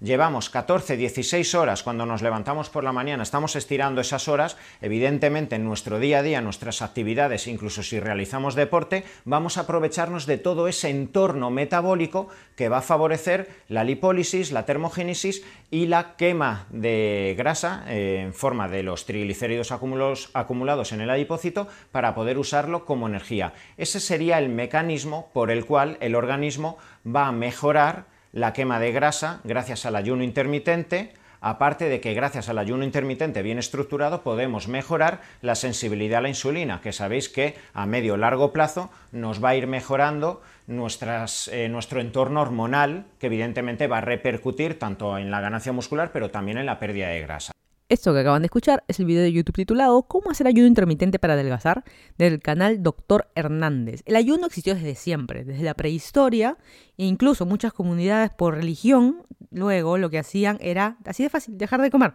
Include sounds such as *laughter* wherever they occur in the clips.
llevamos 14, 16 horas cuando nos levantamos por la mañana, estamos estirando esas horas, evidentemente en nuestro día a día, nuestras actividades, incluso si realizamos deporte, vamos a aprovecharnos de todo ese entorno metabólico que va a favorecer la lipólisis, la termogénesis y la quema de grasa eh, en forma de los triglicéridos acumulados en el adipócito para poder usarlo como energía. Ese sería el mecanismo por el cual el organismo va a mejorar la quema de grasa gracias al ayuno intermitente, aparte de que gracias al ayuno intermitente bien estructurado podemos mejorar la sensibilidad a la insulina, que sabéis que a medio o largo plazo nos va a ir mejorando eh, nuestro entorno hormonal, que evidentemente va a repercutir tanto en la ganancia muscular, pero también en la pérdida de grasa. Esto que acaban de escuchar es el video de YouTube titulado ¿Cómo hacer ayuno intermitente para adelgazar? del canal Dr. Hernández. El ayuno existió desde siempre, desde la prehistoria, e incluso muchas comunidades por religión, luego lo que hacían era, así de fácil, dejar de comer.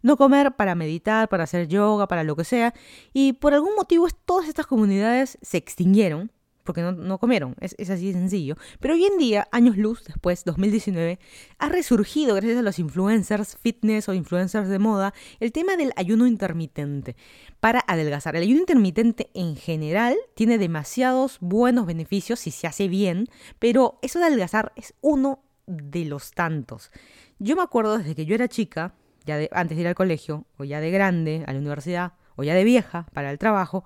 No comer para meditar, para hacer yoga, para lo que sea. Y por algún motivo todas estas comunidades se extinguieron porque no, comieron, es, así de sencillo. Pero hoy en día, años luz después, 2019, ha resurgido gracias a los influencers fitness o influencers de moda el tema del ayuno intermitente para adelgazar. El ayuno intermitente en general tiene demasiados buenos beneficios si se hace bien, pero eso de adelgazar es uno de los tantos. Yo me acuerdo desde que yo era chica, ya de, antes de ir al colegio, o ya de grande, a la universidad, o ya de vieja, para el trabajo,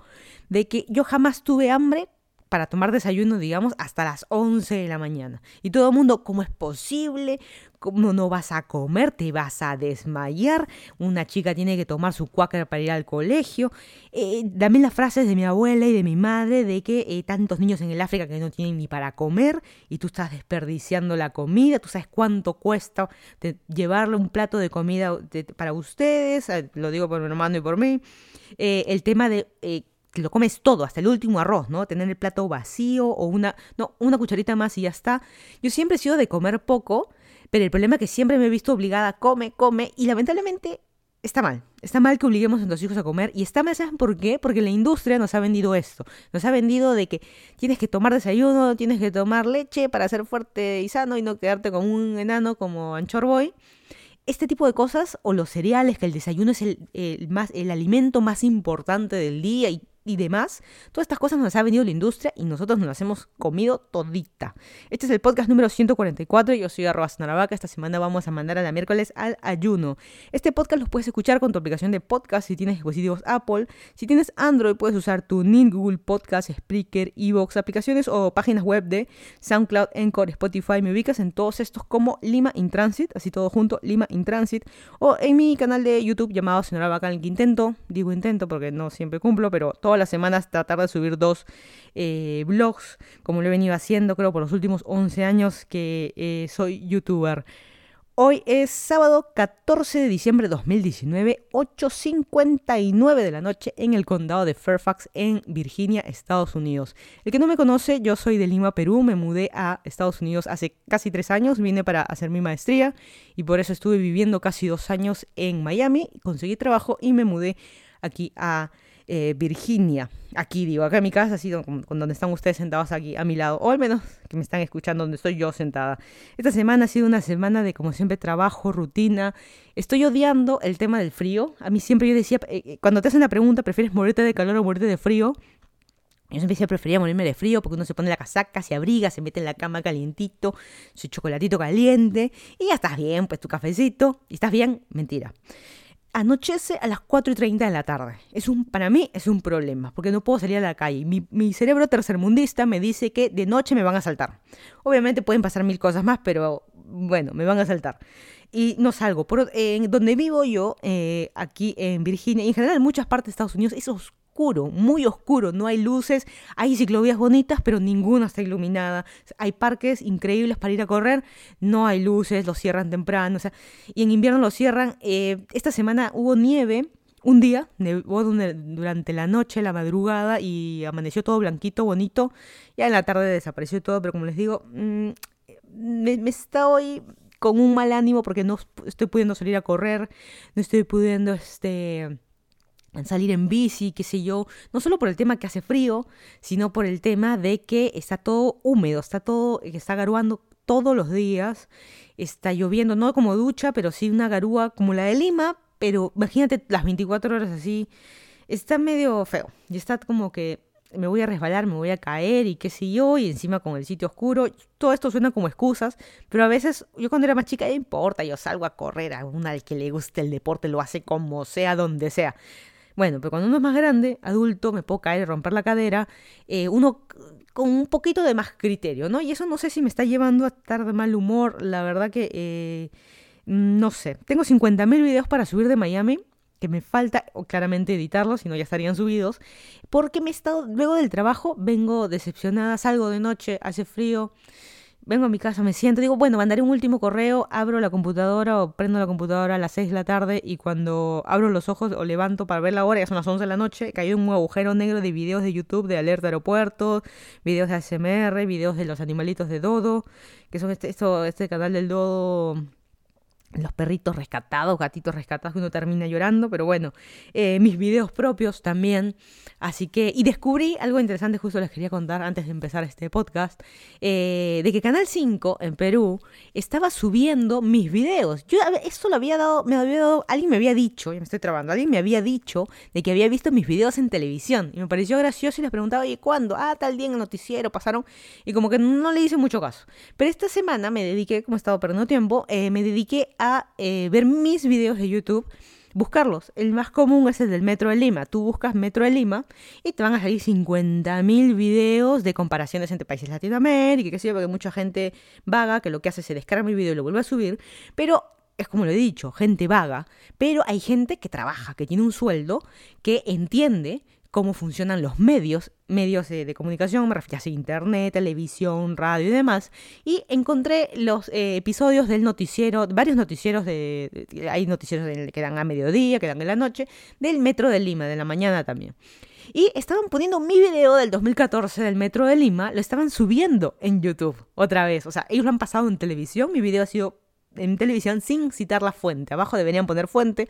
de que yo jamás tuve hambre para tomar desayuno, digamos, hasta las 11 de la mañana. Y todo el mundo, ¿cómo es posible? ¿Cómo no vas a comer? ¿Te vas a desmayar? Una chica tiene que tomar su cuáquer para ir al colegio. Eh, también las frases de mi abuela y de mi madre de que eh, tantos niños en el África que no tienen ni para comer y tú estás desperdiciando la comida. Tú sabes cuánto cuesta llevarle un plato de comida para ustedes. Eh, lo digo por mi hermano y por mí. el tema de lo comes todo, hasta el último arroz, ¿no? Tener el plato vacío o una, no, una cucharita más y ya está. Yo siempre he sido de comer poco, pero el problema es que siempre me he visto obligada a come, come, y lamentablemente está mal. Está mal que obliguemos a nuestros hijos a comer. Y está mal, ¿saben por qué? Porque la industria nos ha vendido esto. Nos ha vendido de que tienes que tomar desayuno, tienes que tomar leche para ser fuerte y sano y no quedarte como un enano como Anchor Boy este tipo de cosas o los cereales, que el desayuno es el, más, el alimento más importante del día y y demás, todas estas cosas nos ha venido la industria y nosotros nos las hemos comido todita. Este es el podcast número 144, yo soy arroba esta semana vamos a mandar a la miércoles al ayuno. Este podcast lo puedes escuchar con tu aplicación de podcast si tienes dispositivos Apple, si tienes Android puedes usar tu NIN, Google Podcast, Spreaker, Evox, aplicaciones o páginas web de SoundCloud, Encore, Spotify, me ubicas en todos estos como Lima in Transit, así todo junto, Lima in Transit, o en mi canal de YouTube llamado Snaravaca, el que intento, digo intento porque no siempre cumplo, pero todas las semanas tratar de subir dos eh, blogs, como lo he venido haciendo creo por los últimos 11 años que eh, soy youtuber. Hoy es sábado 14 de diciembre de 2019, 8.59 de la noche en el condado de Fairfax, en Virginia, Estados Unidos. El que no me conoce, yo soy de Lima, Perú, me mudé a Estados Unidos hace casi tres años, vine para hacer mi maestría y por eso estuve viviendo casi dos años en Miami, conseguí trabajo y me mudé aquí a eh, Virginia. Aquí digo, acá en mi casa, así con, donde están ustedes sentados aquí a mi lado, o al menos que me están escuchando donde estoy yo sentada. Esta semana ha sido una semana de, como siempre, trabajo, rutina. Estoy odiando el tema del frío. A mí siempre yo decía, eh, eh, cuando te hacen la pregunta, ¿prefieres morirte de calor o morirte de frío? Yo siempre decía, prefería morirme de frío porque uno se pone la casaca, se abriga, se mete en la cama calientito, su chocolatito caliente y ya estás bien, pues tu cafecito y estás bien. Mentira anochece a las 4 y 30 de la tarde. Es un, para mí es un problema, porque no puedo salir a la calle. Mi, mi, cerebro tercermundista me dice que de noche me van a saltar. Obviamente pueden pasar mil cosas más, pero bueno, me van a saltar. Y no salgo. Por, en donde vivo yo, eh, aquí en Virginia, y en general en muchas partes de Estados Unidos, es oscuro, muy oscuro, no hay luces, hay ciclovías bonitas, pero ninguna está iluminada. Hay parques increíbles para ir a correr, no hay luces, los cierran temprano, o sea, y en invierno los cierran. Eh, esta semana hubo nieve, un día, nevó durante la noche, la madrugada, y amaneció todo blanquito, bonito. Ya en la tarde desapareció todo, pero como les digo, mm, me, me estoy con un mal ánimo porque no estoy pudiendo salir a correr, no estoy pudiendo, este salir en bici, qué sé yo, no solo por el tema que hace frío, sino por el tema de que está todo húmedo, está todo, está garuando todos los días. Está lloviendo, no como ducha, pero sí una garúa como la de Lima, pero imagínate las 24 horas así. Está medio feo. Y está como que me voy a resbalar, me voy a caer y qué sé yo, y encima con el sitio oscuro. Todo esto suena como excusas, pero a veces yo cuando era más chica, no importa, yo salgo a correr, a una al que le guste el deporte lo hace como sea, donde sea. Bueno, pero cuando uno es más grande, adulto, me puedo caer y romper la cadera, eh, uno con un poquito de más criterio, ¿no? Y eso no sé si me está llevando a estar de mal humor, la verdad que... Eh, no sé, tengo 50.000 videos para subir de Miami, que me falta claramente editarlos, si no ya estarían subidos, porque me he estado, luego del trabajo, vengo decepcionada, salgo de noche, hace frío, vengo a mi casa, me siento, digo, bueno, mandaré un último correo, abro la computadora o prendo la computadora a las 6 de la tarde y cuando abro los ojos o levanto para ver la hora, ya son las 11 de la noche, caí un agujero negro de videos de YouTube de alerta aeropuerto, videos de ASMR, videos de los animalitos de Dodo, que son este, esto, este canal del Dodo los perritos rescatados, gatitos rescatados, uno termina llorando, pero bueno, eh, mis videos propios también. Así que, y descubrí algo interesante, justo les quería contar antes de empezar este podcast, eh, de que Canal 5 en Perú estaba subiendo mis videos. Yo esto lo había dado, me había dado, alguien me había dicho, ya me estoy trabando, alguien me había dicho de que había visto mis videos en televisión. Y me pareció gracioso y les preguntaba, oye, ¿cuándo? Ah, tal día en el noticiero pasaron. Y como que no le hice mucho caso. Pero esta semana me dediqué, como he estado perdiendo tiempo, eh, me dediqué a eh, ver mis videos de YouTube, buscarlos. El más común es el del Metro de Lima. Tú buscas Metro de Lima y te van a salir 50.000 videos de comparaciones entre países de Latinoamérica, que sé porque mucha gente vaga que lo que hace es descarga mi video y lo vuelve a subir, pero es como lo he dicho, gente vaga, pero hay gente que trabaja, que tiene un sueldo, que entiende cómo funcionan los medios, medios de, comunicación, me refiero a internet, televisión, radio y demás, y encontré los eh, episodios del noticiero, varios noticieros de, hay noticieros que dan a mediodía, que dan en la noche, del Metro de Lima, de la mañana también. Y estaban poniendo mi video del 2014 del Metro de Lima, lo estaban subiendo en YouTube otra vez. O sea, ellos lo han pasado en televisión, mi video ha sido en televisión sin citar la fuente. Abajo deberían poner fuente.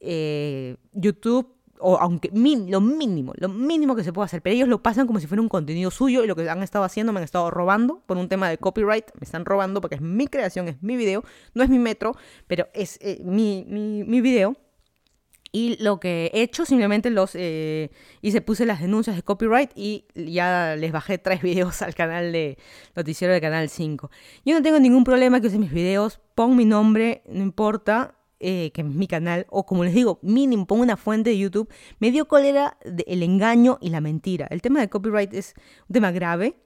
Eh, YouTube o aunque lo mínimo, lo mínimo que se puede hacer, pero ellos lo pasan como si fuera un contenido suyo y lo que han estado haciendo me han estado robando por un tema de copyright, me están robando porque es mi creación, es mi video, no es mi metro, pero es eh, mi, mi, video. Y lo que he hecho, simplemente los eh, hice, puse las denuncias de copyright y ya les bajé tres *laughs* videos al canal de Noticiero de Canal 5. Yo no tengo ningún problema que usen mis videos, pon mi nombre, no importa, eh, que es mi canal, o como les digo, mínimo pongo una fuente de YouTube, me dio cólera el engaño y la mentira. El tema de copyright es un tema grave,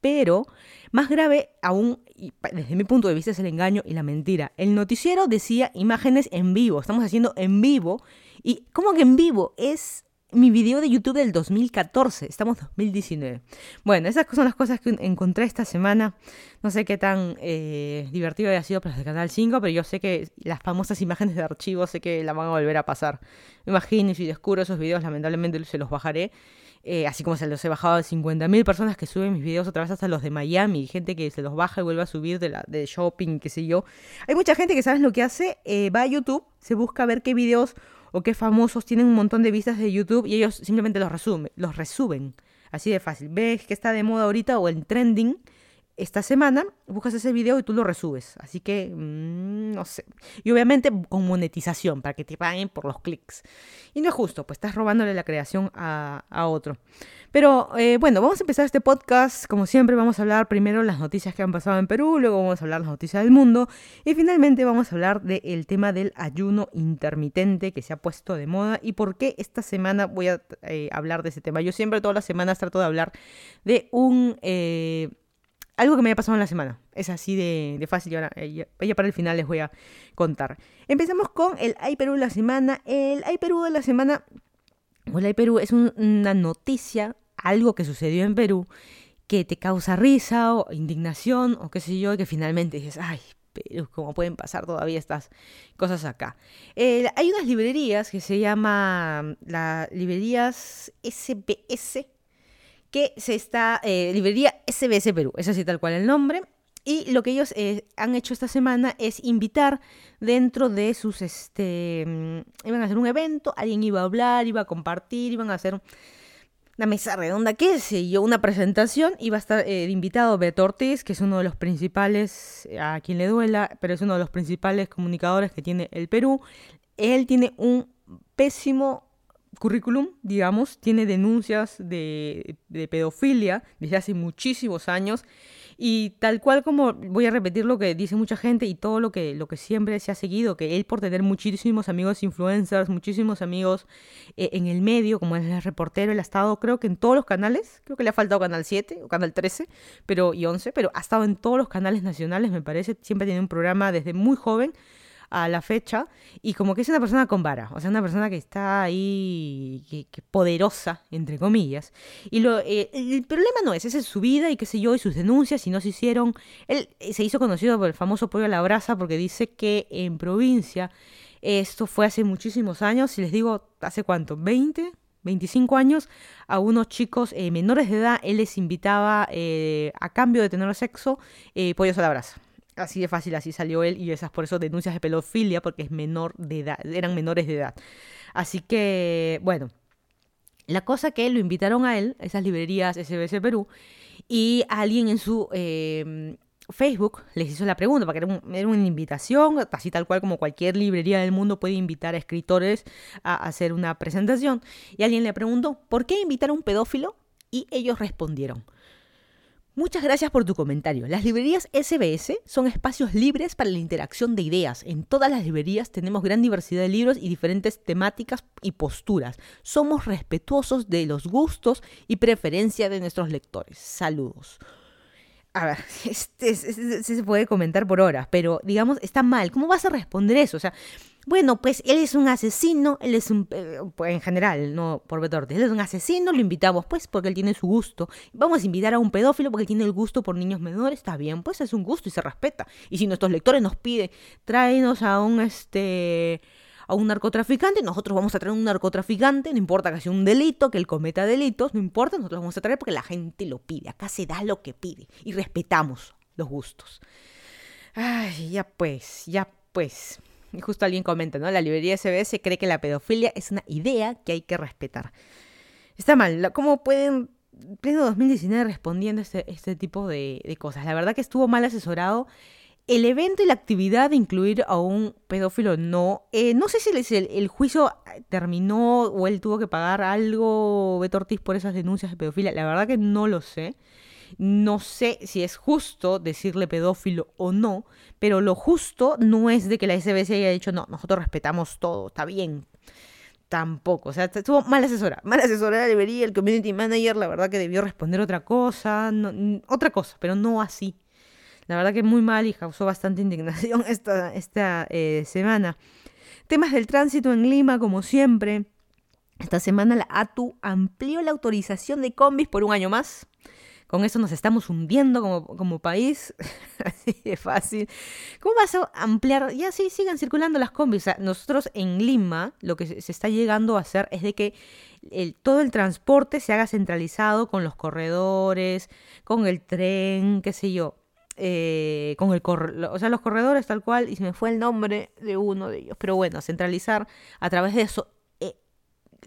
pero más grave aún, desde mi punto de vista, es el engaño y la mentira. El noticiero decía imágenes en vivo, estamos haciendo en vivo, y ¿cómo que en vivo? Es mi video de YouTube del 2014, estamos 2019. Bueno, esas son las cosas que encontré esta semana. No sé qué tan eh, divertido haya sido para el Canal 5, pero yo sé que las famosas imágenes de archivo sé que la van a volver a pasar. Imagino si descubro esos videos, lamentablemente se los bajaré. Eh, así como se los he bajado a 50.000 personas que suben mis videos otra vez hasta los de Miami, gente que se los baja y vuelve a subir de, la, de shopping, qué sé yo. Hay mucha gente que, ¿sabes lo que hace? Eh, va a YouTube, se busca ver qué videos o qué famosos tienen un montón de vistas de YouTube y ellos simplemente los, resumen, los resuben. Así de fácil. Ves que está de moda ahorita o el trending esta semana, buscas ese video y tú lo resubes. Así que, mm, no sé. Y obviamente con monetización, para que te paguen por los clics. Y no es justo, pues estás robándole la creación a, a otro. Pero eh, bueno, vamos a empezar este podcast. Como siempre, vamos a hablar primero las noticias que han pasado en Perú, luego vamos a hablar las noticias del mundo y finalmente vamos a hablar del tema del ayuno intermitente que se ha puesto de moda y por qué esta semana voy a eh, hablar de ese tema. Yo siempre todas las semanas trato de hablar de un... Eh, algo que me haya pasado en la semana. Es así de, fácil y ahora ya, para el final les voy a contar. Empezamos con el Ay Perú de la semana. El Ay Perú de la semana Hola Perú es una noticia, algo que sucedió en Perú, que te causa risa o indignación o qué sé yo, y que finalmente dices, ay, Perú, ¿cómo pueden pasar todavía estas cosas acá? hay unas librerías que se llaman las librerías SBS, que se está, eh, librería SBS Perú, es así tal cual el nombre, y lo que ellos eh, han hecho esta semana es invitar dentro de sus, este, mm, iban a hacer un evento, alguien iba a hablar, iba a compartir, iban a hacer, una mesa redonda, qué sé yo, una presentación y va a estar eh, invitado Beto Ortiz, que es uno de los principales, a quien le duela, pero es uno de los principales comunicadores que tiene el Perú. Él tiene un pésimo currículum, digamos, tiene denuncias de, de pedofilia desde hace muchísimos años y tal cual como voy a repetir lo que dice mucha gente y todo lo que, lo que siempre se ha seguido, que él por tener muchísimos amigos influencers, muchísimos amigos eh, en el medio, como el reportero, él ha estado creo que en todos los canales, creo que le ha faltado Canal 7 o Canal 13 pero, y 11, pero ha estado en todos los canales nacionales, me parece, siempre tiene un programa desde muy joven a la fecha y como que es una persona con vara, o sea, una persona que está ahí, poderosa, entre comillas. Y lo, eh, el problema no es, esa es su vida y qué sé yo, y sus denuncias, y no se hicieron. Él eh, se hizo conocido por el famoso pollo a la brasa porque dice que en provincia, esto fue hace muchísimos años, si les digo, ¿hace cuánto? ¿20? 25 años, a unos chicos eh, menores de edad, él les invitaba a cambio de tener sexo pollos a la brasa. Así de fácil, así salió él y esas por eso denuncias de pedofilia porque es menor de edad, eran menores de edad. Así que, bueno, la cosa que lo invitaron a él, esas librerías SBS Perú, y alguien en su eh, Facebook les hizo la pregunta, porque era, era, una invitación, así tal cual como cualquier librería del mundo puede invitar a escritores a hacer una presentación, y alguien le preguntó, ¿por qué invitar a un pedófilo? Y ellos respondieron, Muchas gracias por tu comentario. Las librerías SBS son espacios libres para la interacción de ideas. En todas las librerías tenemos gran diversidad de libros y diferentes temáticas y posturas. Somos respetuosos de los gustos y preferencias de nuestros lectores. Saludos. A ver, *laughs* este, se puede comentar por horas, pero digamos, está mal. ¿Cómo vas a responder eso? O sea, bueno, pues él es un asesino, él es un, eh, pues en general, no por Betorte, él es un asesino, lo invitamos pues porque él tiene su gusto. Vamos a invitar a un pedófilo porque tiene el gusto por niños menores, está bien, pues es un gusto y se respeta. Y si nuestros lectores nos piden, tráenos a un este a un narcotraficante, nosotros vamos a traer un narcotraficante, no importa que sea un delito, que él cometa delitos, no importa, nosotros vamos a traer porque la gente lo pide, acá se da lo que pide y respetamos los gustos. Ay, ya pues, ya pues. *laughs* Justo alguien comenta, ¿no? La librería SBS cree que la pedofilia es una idea que hay que respetar. Está mal. ¿Cómo pueden, pleno 2019, respondiendo este, este tipo de, cosas? La verdad que estuvo mal asesorado. El evento y la actividad de incluir a un pedófilo no. Eh, no sé si el, juicio terminó o él tuvo que pagar algo, Beto por esas denuncias de pedofilia. La verdad que no lo sé. No sé si es justo decirle pedófilo o no, pero lo justo no es de que la SBS haya dicho, no, nosotros respetamos todo, está bien. Tampoco, o sea, estuvo mal asesora, mal asesora debería, el community manager, la verdad que debió responder otra cosa, otra cosa, pero no así. La verdad que muy mal y causó bastante indignación *laughs* esta, esta eh, semana. Temas del tránsito en Lima, como siempre. Esta semana la ATU amplió la autorización de combis por un año más. Con eso nos estamos hundiendo como, como país. *laughs* Así de fácil. ¿Cómo vas a ampliar? Ya sí, sigan circulando las combis. nosotros en Lima lo que se está llegando a hacer es de que todo el transporte se haga centralizado con los corredores, con el tren, qué sé yo. Eh, con el o sea, los corredores tal cual, y se me fue el nombre de uno de ellos, pero bueno, centralizar a través de eso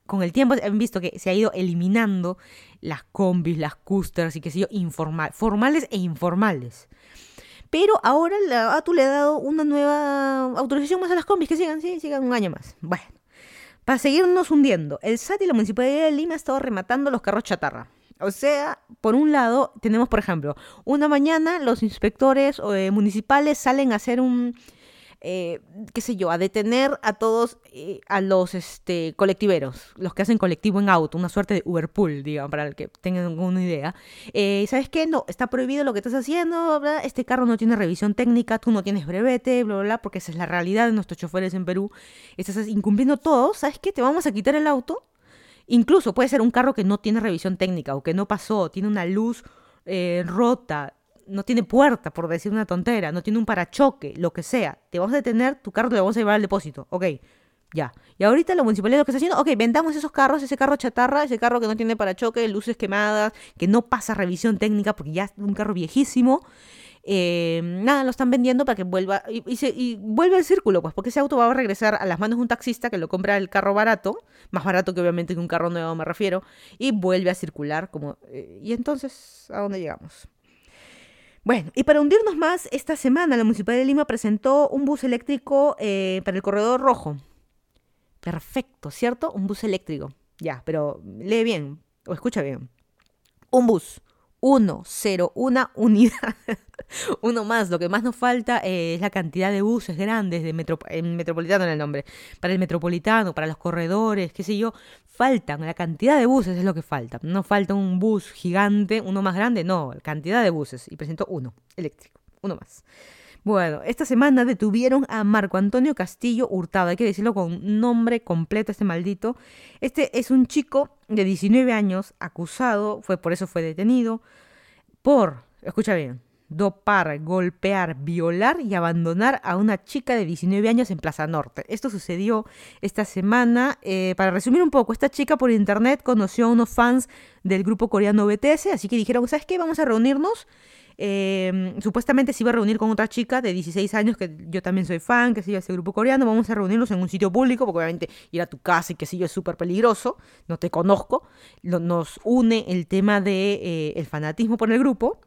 con el tiempo han visto que se ha ido eliminando las combis, las custers y que sé yo, informal, formales e informales. Pero ahora la ATU le ha dado una nueva autorización más a las combis, que sigan, sí, sigan un año más. Bueno, para seguirnos hundiendo, el SAT y la Municipalidad de Lima han estado rematando los carros chatarra. O sea, por un lado, tenemos, por ejemplo, una mañana los inspectores eh, municipales salen a hacer un, eh, qué sé yo, a detener a todos, eh, a los este, colectiveros, los que hacen colectivo en auto, una suerte de Uberpool, digamos, para el que tengan una idea. Eh, ¿Sabes qué? No, está prohibido lo que estás haciendo, este carro no tiene revisión técnica, tú no tienes brevete, bla, bla, bla, porque esa es la realidad de nuestros choferes en Perú. Estás incumpliendo todo, ¿sabes qué? Te vamos a quitar el auto. Incluso puede ser un carro que no tiene revisión técnica o que no pasó, tiene una luz rota, no tiene puerta, por decir una tontera, no tiene un parachoque, lo que sea, te vamos a detener, tu carro te lo vamos a llevar al depósito, ok, ya. Y ahorita la municipalidad lo que está haciendo, ok, vendamos esos carros, ese carro chatarra, ese carro que no tiene parachoque, luces quemadas, que no pasa revisión técnica porque ya es un carro viejísimo, eh, nada, lo están vendiendo para que vuelva y, se, y vuelve al círculo, pues porque ese auto va a regresar a las manos de un taxista que lo compra el carro barato, más barato que obviamente que un carro nuevo me refiero, y vuelve a circular como... Eh, y entonces, ¿a dónde llegamos? Bueno, y para hundirnos más, esta semana la Municipalidad de Lima presentó un bus eléctrico eh, para el corredor rojo. Perfecto, ¿cierto? Un bus eléctrico. Ya, pero lee bien o escucha bien. Un bus uno, cero, una *laughs* unidad. Uno más, lo que más nos falta eh, es la cantidad de buses grandes, de en metropolitano en el nombre, para el metropolitano, para los corredores, qué sé yo, faltan, la cantidad de buses es lo que falta. No falta un bus gigante, uno más grande, no, cantidad de buses. Y presento uno, eléctrico, uno más. Bueno, esta semana detuvieron a Marco Antonio Castillo Hurtado, hay que decirlo con nombre completo este maldito. Este es un chico de 19 años acusado, fue por eso fue detenido, por, escucha bien, dopar, golpear, violar y abandonar a una chica de 19 años en Plaza Norte. Esto sucedió esta semana. Eh, para resumir un poco, esta chica por internet conoció a unos fans del grupo coreano BTS, así que dijeron, ¿sabes qué? Vamos a reunirnos Em, supuestamente se iba a reunir con otra chica de 16 años, que yo también soy fan, que sigue ese grupo coreano. Vamos a reunirnos en un sitio público, porque obviamente ir a tu casa y que si yo es súper peligroso, no te conozco. nos une el tema del de, eh, fanatismo por el grupo.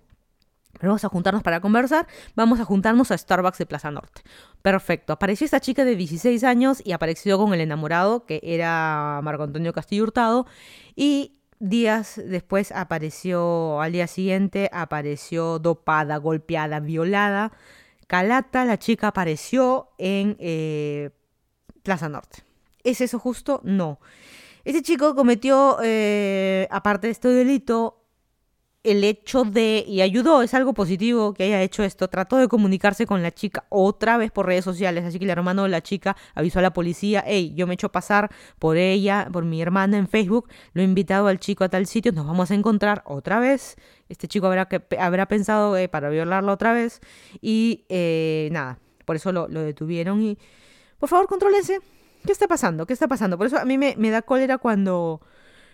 Vamos a juntarnos para conversar. Vamos a juntarnos a Starbucks de Plaza Norte. Perfecto. Apareció esta chica de 16 años y apareció con el enamorado, que era Marco Antonio Castillo Hurtado. Y Días después apareció, al día siguiente, apareció dopada, golpeada, violada. Calata, la chica apareció en eh, Plaza Norte. ¿Es eso justo? No. Ese chico cometió, eh, aparte de este delito, el hecho de, y ayudó, es algo positivo que haya hecho esto, trató de comunicarse con la chica otra vez por redes sociales, así que el hermano de la chica avisó a la policía, hey, yo me he hecho pasar por ella, por mi hermana en Facebook, lo he invitado al chico a tal sitio, nos vamos a encontrar otra vez, este chico habrá, que, habrá pensado eh, para violarla otra vez, y eh, nada, por eso lo, detuvieron y, por favor, contrólense, ¿qué está pasando? ¿Qué está pasando? Por eso a mí me, me da cólera cuando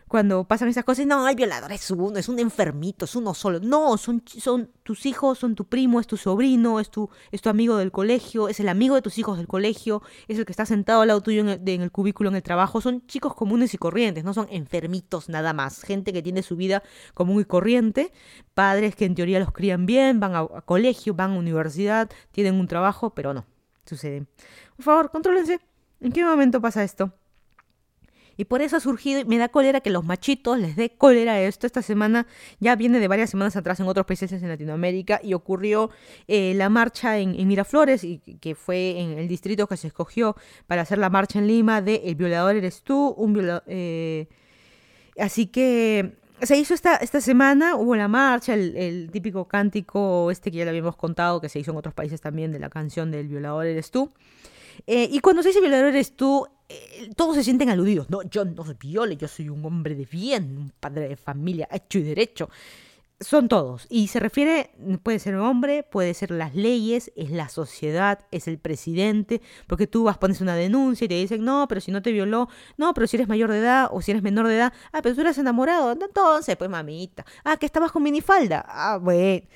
cuando pasan esas cosas, no, el violador es uno, es un enfermito, es uno solo. No, son, son tus hijos, son tu primo, es tu sobrino, es tu, es tu amigo del colegio, es el amigo de tus hijos del colegio, es el que está sentado al lado tuyo en el, en el cubículo en el trabajo. Son chicos comunes y corrientes, no son enfermitos nada más. Gente que tiene su vida común y corriente, padres que en teoría los crían bien, van a, colegio, van a universidad, tienen un trabajo, pero no, sucede. Por favor, contrólense. ¿En qué momento pasa esto? Y por eso ha surgido, y me da cólera que los machitos les dé cólera esto. Esta semana ya viene de varias semanas atrás en otros países en Latinoamérica y ocurrió eh, la marcha en, Miraflores, y que fue en el distrito que se escogió para hacer la marcha en Lima de El violador eres tú, un violador... Eh, así que se hizo esta, esta semana, hubo la marcha, el, típico cántico este que ya le habíamos contado, que se hizo en otros países también, de la canción del violador eres tú. Eh, y cuando se dice violador eres tú, eh, todos se sienten aludidos. No, yo no soy viole, yo soy un hombre de bien, un padre de familia hecho y derecho. Son todos. Y se refiere, puede ser un hombre, puede ser las leyes, es la sociedad, es el presidente, porque tú vas, pones una denuncia y te dicen, no, pero si no te violó, no, pero si eres mayor de edad o si eres menor de edad, ah, pero tú eres enamorado, entonces, pues mamita, ah, que estabas con minifalda, ah, bueno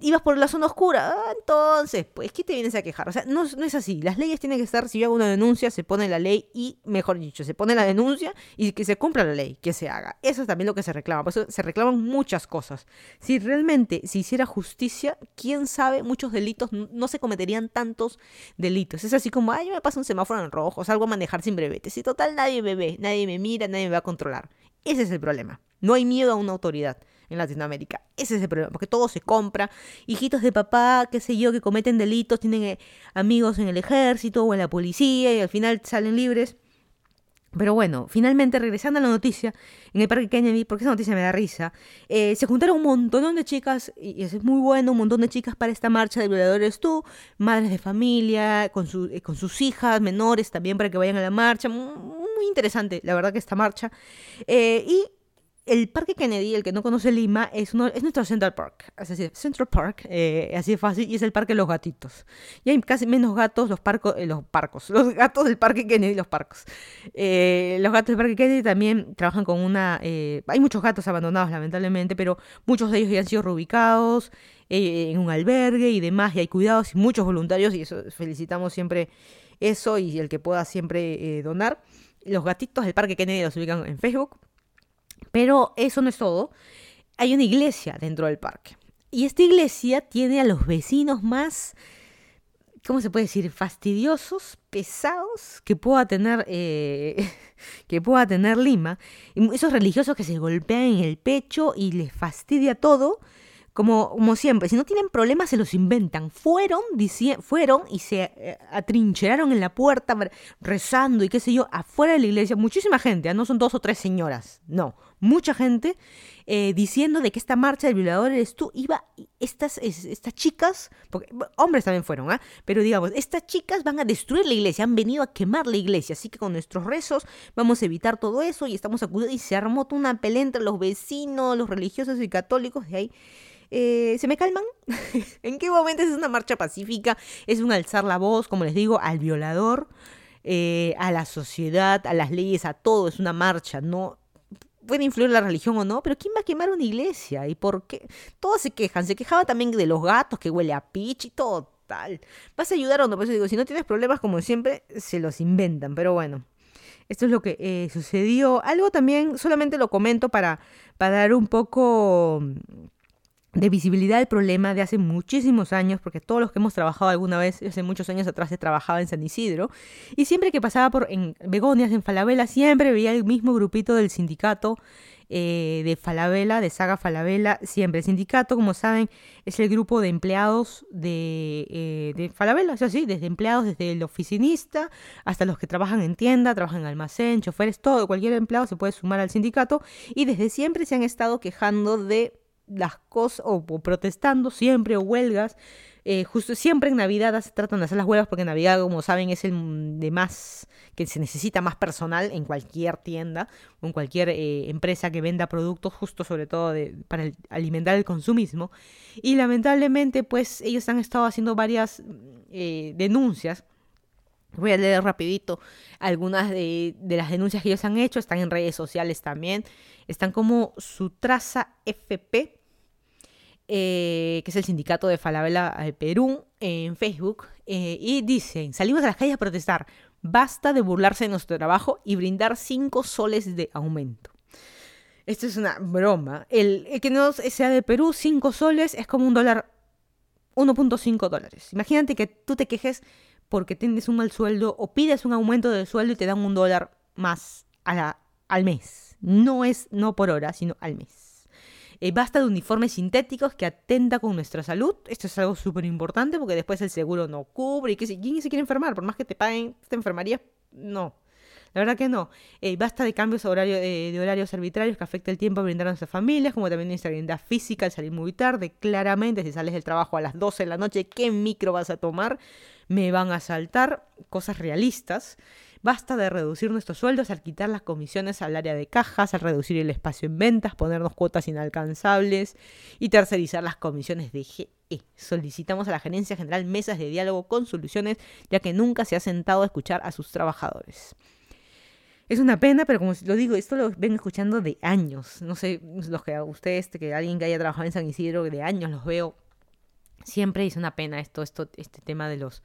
ibas por la zona oscura. Ah, entonces, pues, ¿qué te vienes a quejar? O sea, no, no, es así. Las leyes tienen que estar, si yo hago una denuncia, se pone la ley y, mejor dicho, se pone la denuncia y que se cumpla la ley, que se haga. Eso es también lo que se reclama. Por eso se reclaman muchas cosas. Si realmente se hiciera justicia, quién sabe, muchos delitos no se cometerían tantos delitos. Es así como, ay, yo me paso un semáforo en rojo, salgo a manejar sin brevete. Si total nadie me ve, nadie me mira, nadie me va a controlar. Ese es el problema. No hay miedo a una autoridad en Latinoamérica. Ese es el problema, porque todo se compra. Hijitos de papá, qué sé yo, que cometen delitos, tienen eh, amigos en el ejército o en la policía y al final salen libres. Pero bueno, finalmente regresando a la noticia, en el Parque Kennedy, porque esa noticia me da risa, eh, se juntaron un montón de chicas, y eso es muy bueno, un montón de chicas para esta marcha de violadores tú, madres de familia, con, eh, con sus hijas menores también para que vayan a la marcha. Muy interesante, la verdad que esta marcha. y el Parque Kennedy, el que no conoce Lima, es, nuestro Central Park. Es decir, Central Park, eh, así de fácil, y es el Parque de los Gatitos. Y hay casi menos gatos, los, parcos, eh, los parcos, *laughs* los gatos del Parque Kennedy, los parcos. Eh, los gatos del Parque Kennedy también trabajan con una... hay muchos gatos abandonados, lamentablemente, pero muchos de ellos ya han sido reubicados. en un albergue y demás, y hay cuidados y muchos voluntarios, y eso felicitamos siempre eso y el que pueda siempre donar. Los gatitos del Parque Kennedy los ubican en Facebook. Pero eso no es todo. Hay una iglesia dentro del parque. Y esta iglesia tiene a los vecinos más, ¿cómo se puede decir? Fastidiosos, pesados que pueda tener, eh, *laughs* que pueda tener Lima. esos religiosos que se golpean en el pecho y les fastidia todo como, como siempre, si no tienen problemas se los inventan. Fueron, fueron y se eh, atrincheraron en la puerta rezando y qué sé yo, afuera de la iglesia. Muchísima gente, ¿ah? no son dos o tres señoras, no, mucha gente eh, diciendo de que esta marcha del violador eres tú. Iba, estas, estas chicas, porque hombres también fueron, ¿ah? pero digamos, estas chicas van a destruir la iglesia, han venido a quemar la iglesia, así que con nuestros rezos vamos a evitar todo eso y estamos acudiendo y se armó toda una pelea entre los vecinos, los religiosos y católicos de ahí eh, ¿se me calman? *laughs* ¿En qué momento es una marcha pacífica? Es un alzar la voz, como les digo, al violador, eh, a la sociedad, a las leyes, a todo. Es una marcha, no puede influir la religión o no, pero ¿quién va a quemar una iglesia? ¿Y por qué? Todos se quejan, se quejaba también de los gatos que huele a pitch y todo tal. ¿Vas a ayudar o no? Por eso digo, si no tienes problemas, como siempre, se los inventan, pero bueno. Esto es lo que eh, sucedió. Algo también, solamente lo comento para, para dar un poco de visibilidad del problema de hace muchísimos años, porque todos los que hemos trabajado alguna vez, hace muchos años atrás he trabajado en San Isidro, y siempre que pasaba por en Begonias, en Falabella, siempre veía el mismo grupito del sindicato eh, de Falabella, de Saga Falabella, siempre. El sindicato, como saben, es el grupo de empleados de, eh, de Falabella, desde empleados, desde el oficinista hasta los que trabajan en tienda, trabajan en almacén, choferes, todo, cualquier empleado se puede sumar al sindicato, y desde siempre se han estado quejando de las cosas, o, protestando siempre, o huelgas. Eh, justo siempre en Navidad se tratan de hacer las huelgas porque Navidad, como saben, es el de más que se necesita más personal en cualquier tienda o en cualquier eh, empresa que venda productos, justo sobre todo para alimentar el consumismo. Y lamentablemente, pues ellos han estado haciendo varias eh, denuncias. Voy a leer rapidito algunas de, las denuncias que ellos han hecho, están en redes sociales también, están como su traza FP, eh, que es el sindicato de Falabella de Perú, en Facebook, eh, y dicen, salimos a las calles a protestar, basta de burlarse de nuestro trabajo y brindar 5 soles de aumento. Esto es una broma. El, que no sea de Perú, 5 soles es como un dólar, 1.5 dólares. Imagínate que tú te quejes porque tienes un mal sueldo o pides un aumento del sueldo y te dan un dólar más al mes. No es no por hora, sino al mes. Eh, basta de uniformes sintéticos que atenta con nuestra salud. Esto es algo súper importante porque después el seguro no cubre. y que ¿Quién se quiere enfermar? Por más que te paguen, te enfermarías. No. La verdad que no. Eh, basta de cambios horario, eh, de horarios arbitrarios que afecta el tiempo a brindar a nuestras familias, como también nuestra vida física al salir muy tarde. Claramente, si sales del trabajo a las 12 de la noche, ¿qué micro vas a tomar? Me van a saltar cosas realistas. Basta de reducir nuestros sueldos al quitar las comisiones al área de cajas, al reducir el espacio en ventas, ponernos cuotas inalcanzables y tercerizar las comisiones de GE. Solicitamos a la Gerencia General mesas de diálogo con soluciones, ya que nunca se ha sentado a escuchar a sus trabajadores. Es una pena, pero como lo digo, esto lo vengo escuchando de años. No sé, los que ustedes, que alguien que haya trabajado en San Isidro, de años los veo. Siempre es una pena esto, esto, este tema de los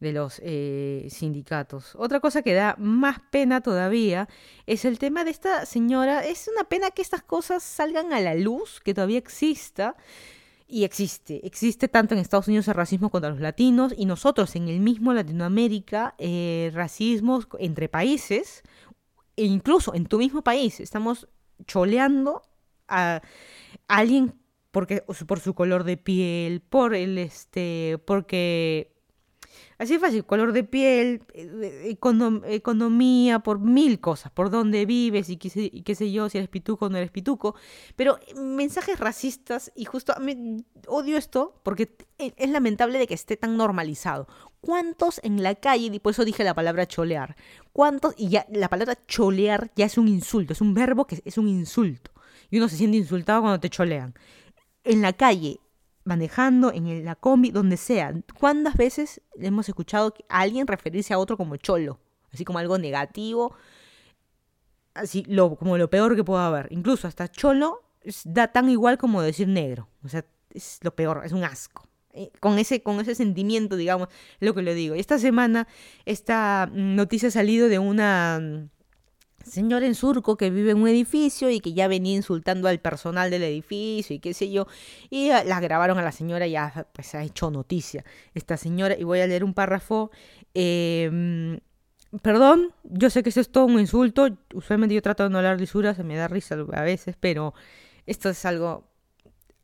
de los eh, sindicatos. Otra cosa que da más pena todavía es el tema de esta señora. Es una pena que estas cosas salgan a la luz, que todavía exista. Y existe, existe tanto en Estados Unidos el racismo contra los latinos y nosotros en el mismo Latinoamérica, eh, racismo entre países, e incluso en tu mismo país, estamos choleando a alguien porque por su color de piel, por el este, porque Así es fácil, color de piel, eh, economía, por mil cosas, por dónde vives y qué, sé, y qué, sé, yo, si eres pituco o no eres pituco. Pero mensajes racistas, y justo me, odio esto porque e, es lamentable de que esté tan normalizado. ¿Cuántos en la calle, y por eso dije la palabra cholear, cuántos, y ya la palabra cholear ya es un insulto, es un verbo que es un insulto. Y uno se siente insultado cuando te cholean. En la calle, manejando, en la combi, donde sea. ¿Cuántas veces hemos escuchado a alguien referirse a otro como cholo? Así como algo negativo, así lo, como lo peor que pueda haber. Incluso hasta cholo da tan igual como decir negro. O sea, es lo peor, es un asco. Eh, con ese, con ese sentimiento, digamos, lo que le digo. Esta semana esta noticia ha salido de una mm, señora en surco que vive en un edificio y que ya venía insultando al personal del edificio y qué sé yo. Y la grabaron a la señora y ya pues ha hecho noticia. Esta señora, y voy a leer un párrafo. Eh, Perdón, yo sé que eso es todo un insulto. Usualmente yo trato de no hablar lisuras, se me da risa a veces, pero esto es algo.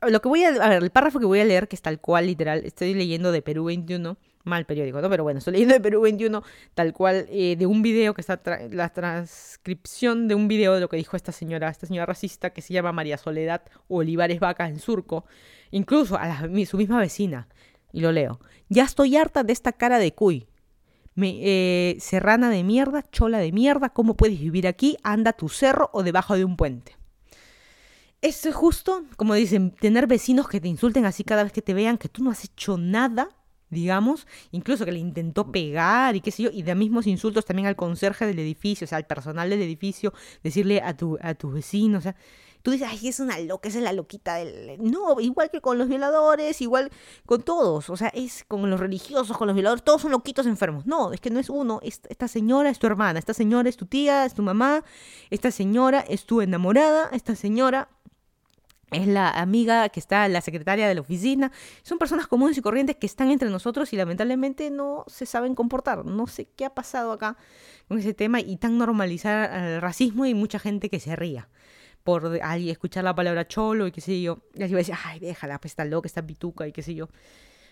Lo que voy a. A ver, el párrafo que voy a leer, que es tal cual, literal, estoy leyendo de Perú 21, mal periódico, ¿no? Pero bueno, estoy leyendo de Perú 21, tal cual, eh, de un video que está. la transcripción de un video de lo que dijo esta señora, esta señora racista que se llama María Soledad Olivares Vaca en Surco, incluso a su misma vecina. Y lo leo. Ya estoy harta de esta cara de cuy me, eh, serrana de mierda, chola de mierda, ¿cómo puedes vivir aquí? Anda a tu cerro o debajo de un puente. Es justo, como dicen, tener vecinos que te insulten así cada vez que te vean, que tú no has hecho nada, digamos, incluso que le intentó pegar y qué sé yo, y de mismos insultos también al conserje del edificio, o sea, al personal del edificio, decirle a tu, a tus vecinos, o sea, tú dices, ay, es una loca, esa es la loquita del... No, igual que con los violadores, igual con todos, o sea, es con los religiosos, con los violadores, todos son loquitos enfermos. No, es que no es uno, esta señora es tu hermana, esta señora es tu tía, es tu mamá, esta señora es tu enamorada, esta señora es la amiga que está la secretaria de la oficina. Son personas comunes y corrientes que están entre nosotros y lamentablemente no se saben comportar. No sé qué ha pasado acá con ese tema y tan normalizar el racismo y mucha gente que se ría por ahí escuchar la palabra cholo y qué sé yo. Y así va a decir, ay, déjala, pues está loca, está pituca y qué sé yo.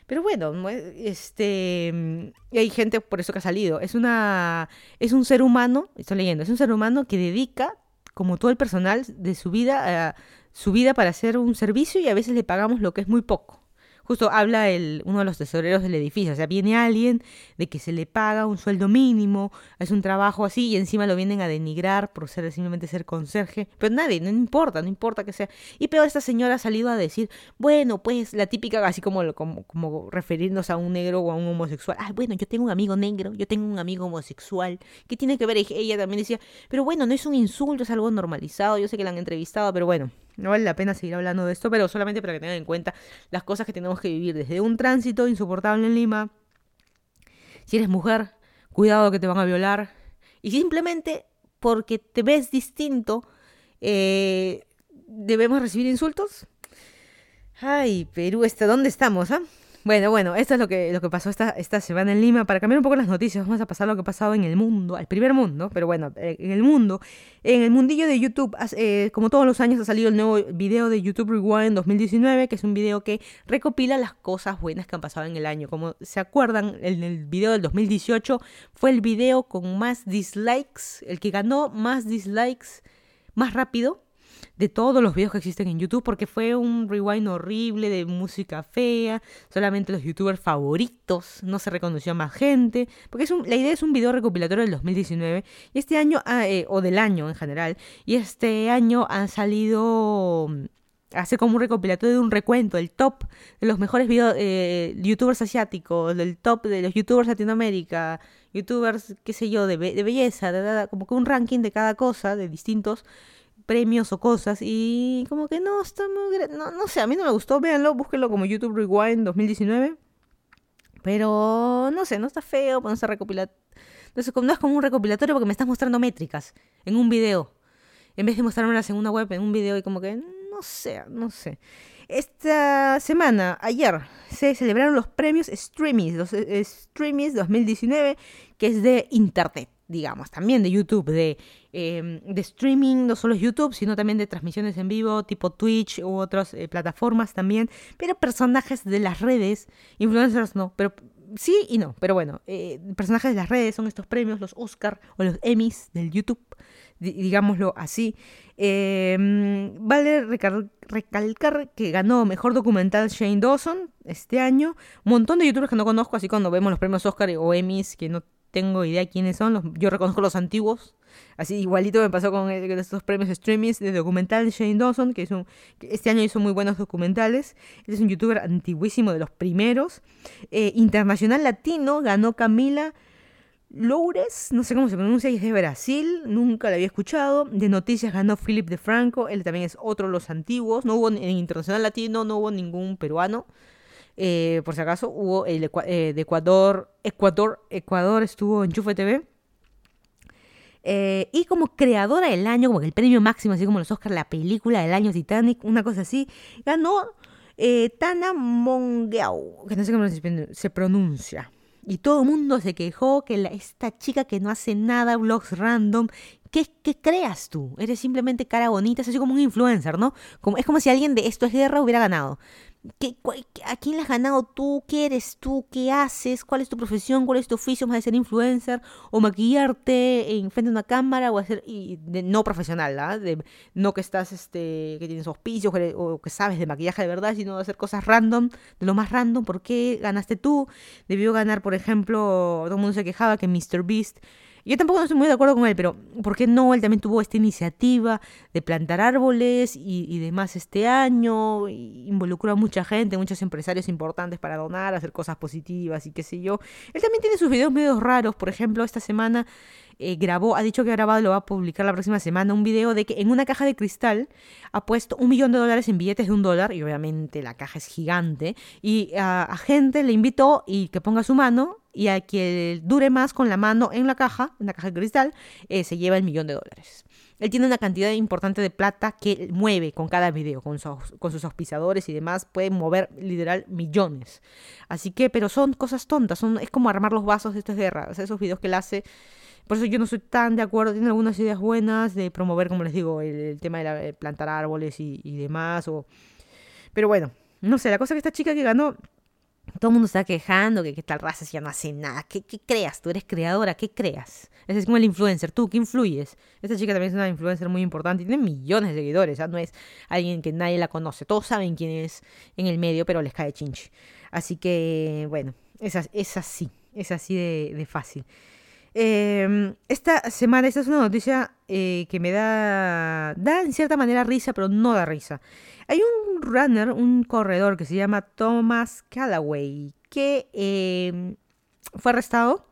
Pero bueno, este hay gente por eso que ha salido. Es una es un ser humano, estoy leyendo, es un ser humano que dedica como todo el personal de su vida su vida para hacer un servicio y a veces le pagamos lo que es muy poco justo habla el, uno de los tesoreros del edificio, o sea, viene alguien de que se le paga un sueldo mínimo, es un trabajo así y encima lo vienen a denigrar por ser simplemente ser conserje, pero nadie, no importa, no importa que sea. Y peor esta señora ha salido a decir, bueno, pues la típica, así como, como, como refiriéndose a un negro o a un homosexual, ah, bueno, yo tengo un amigo negro, yo tengo un amigo homosexual, ¿qué tiene que ver? Ella también decía, pero bueno, no es un insulto, es algo normalizado, yo sé que la han entrevistado, pero bueno. No vale la pena seguir hablando de esto, pero solamente para que tengan en cuenta las cosas que tenemos que vivir desde un tránsito insoportable en Lima. Si eres mujer, cuidado que te van a violar. Y simplemente porque te ves distinto, eh, debemos recibir insultos. Ay, Perú, ¿hasta dónde estamos? Ah? Bueno, bueno, esto es lo que, lo que pasó esta, esta semana en Lima. Para cambiar un poco las noticias, vamos a pasar lo que ha pasado en el mundo, al primer mundo, pero bueno, eh, en el mundo. En el mundillo de YouTube, eh, como todos los años, ha salido el nuevo video de YouTube Rewind 2019, que es un video que recopila las cosas buenas que han pasado en el año. Como se acuerdan, en el video del 2018 fue el video con más dislikes, el que ganó más dislikes más rápido de todos los videos que existen en YouTube porque fue un rewind horrible de música fea, solamente los youtubers favoritos, no se reconoció a más gente, porque es la idea es un video recopilatorio del 2019 y este año, ah, eh, o del año en general, y este año han salido hace como un recopilatorio de un recuento, el top de los mejores videos, eh, youtubers asiáticos, del top de los youtubers Latinoamérica, youtubers, qué sé yo, de, de belleza, de, como que un ranking de cada cosa, de distintos premios o cosas y como que no, está muy... No, no sé, a mí no me gustó, véanlo, búsquenlo como YouTube Rewind 2019. Pero no sé, no está feo, no está recopilatorio. No es como un recopilatorio porque me estás mostrando métricas en un video. En vez de mostrarme la segunda web en un video y como que no sé, no sé. Esta semana, ayer, se celebraron los premios Streamies, los eh, Streamies 2019, que es de Internet digamos, también de YouTube, de, em, de streaming, no solo YouTube, sino también de transmisiones en vivo, tipo Twitch u otras eh, plataformas también, pero personajes de las redes, influencers no, pero sí y no, pero bueno, eh, personajes de las redes son estos premios, los Oscar o los Emmys del YouTube, digámoslo así. Em, vale recalcar que ganó Mejor Documental Shane Dawson este año. Un montón de youtubers que no conozco, así cuando vemos los premios Oscar o Emmys, que no tengo idea quiénes son. Los, yo reconozco los antiguos. Así igualito me pasó con estos premios streamings de documental de Shane Dawson, que, un, este año hizo muy buenos documentales. Este es un youtuber antiguísimo de los primeros. Eh, internacional latino ganó Camila Loures, no sé cómo se pronuncia, y es de Brasil, nunca la había escuchado. De noticias ganó Philip de Franco, él también es otro de los antiguos. No hubo en Internacional Latino, no hubo ningún peruano. Eh, por si acaso, hubo el eh, de Ecuador, Ecuador, Ecuador estuvo en Chufa TV. Eh, y como creadora del año, como que el premio máximo, así como los Oscars, la película del año Titanic, una cosa así, ganó Tana Mongeau, que no sé cómo se pronuncia. Y todo el mundo se quejó que esta chica que no hace nada, blogs random, ¿qué, ¿qué, creas tú? Eres simplemente cara bonita, es así como un influencer, ¿no? Como, es como si alguien de Esto es Guerra hubiera ganado. ¿Qué, ¿A quién le has ganado tú? ¿Qué eres tú? ¿Qué haces? ¿Cuál es tu profesión? ¿Cuál es tu oficio? ¿Más de ser influencer? ¿O maquillarte en frente de una cámara? ¿O hacer y de, no profesional? ¿ah? De, no que estás, este, que tienes auspicios o que sabes de maquillaje de verdad, sino de hacer cosas random, de lo más random. ¿Por qué ganaste tú? Debió ganar, por ejemplo, todo el mundo se quejaba que Mr. Beast yo tampoco no estoy muy de acuerdo con él, pero ¿por qué no? Él también tuvo esta iniciativa de plantar árboles y, demás este año. involucró a mucha gente, muchos empresarios importantes para donar, hacer cosas positivas y qué sé yo. Él también tiene sus videos medio raros. Por ejemplo, esta semana eh, grabó, ha dicho que ha grabado, lo va a publicar la próxima semana, un video de que en una caja de cristal ha puesto un millón de dólares en billetes de un dólar, y obviamente la caja es gigante, y a gente le invitó y que ponga su mano y a que dure más con la mano en la caja, en la caja de cristal, eh, se lleva el millón de dólares. Él tiene una cantidad importante de plata que mueve con cada video, con, con sus auspiciadores y demás, puede mover literal millones. Así que, pero son cosas tontas, son, es como armar los vasos de estas guerras, esos videos que él hace. Por eso yo no soy tan de acuerdo, tiene algunas ideas buenas de promover, como les digo, el, tema de, plantar árboles y, demás. O... Pero bueno, no sé, la cosa que esta chica que ganó todo el mundo está quejando que, que tal raza ya no hace nada. ¿Qué, ¿Qué, creas? Tú eres creadora, ¿qué creas? Ese es como el influencer. ¿Tú qué influyes? Esta chica también es una influencer muy importante. Tiene millones de seguidores. ¿ah? No es alguien que nadie la conoce. Todos saben quién es en el medio, pero les cae chinche. Así que, bueno, es, es así. Es así de fácil. Eh, esta semana, esta es una noticia eh, que me da, da en cierta manera risa, pero no da risa. Hay un runner, un corredor que se llama Thomas Callaway, que eh, fue arrestado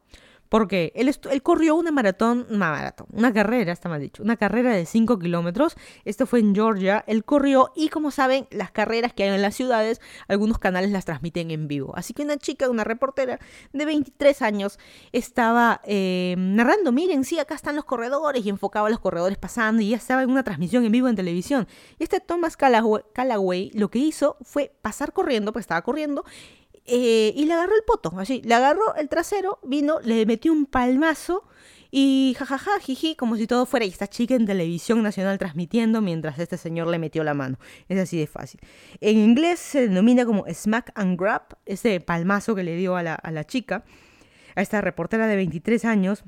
porque él, él corrió una maratón, una maratón, una carrera, está mal dicho, una carrera de 5 kilómetros. Esto fue en Georgia. Él corrió y como saben, las carreras que hay en las ciudades, algunos canales las transmiten en vivo. Así que una chica, una reportera de 23 años, estaba eh, narrando, miren, sí, acá están los corredores y enfocaba a los corredores pasando y ya estaba en una transmisión en vivo en televisión. Y este Thomas Callaway lo que hizo fue pasar corriendo, pues estaba corriendo eh, y le agarró el poto, así, le agarró el trasero, vino, le metió un palmazo y jajaja, jiji, como si todo fuera y esta chica en televisión nacional transmitiendo mientras este señor le metió la mano. Es así de fácil. En inglés se denomina como smack and grab, ese palmazo que le dio a la, a la chica, a esta reportera de 23 años,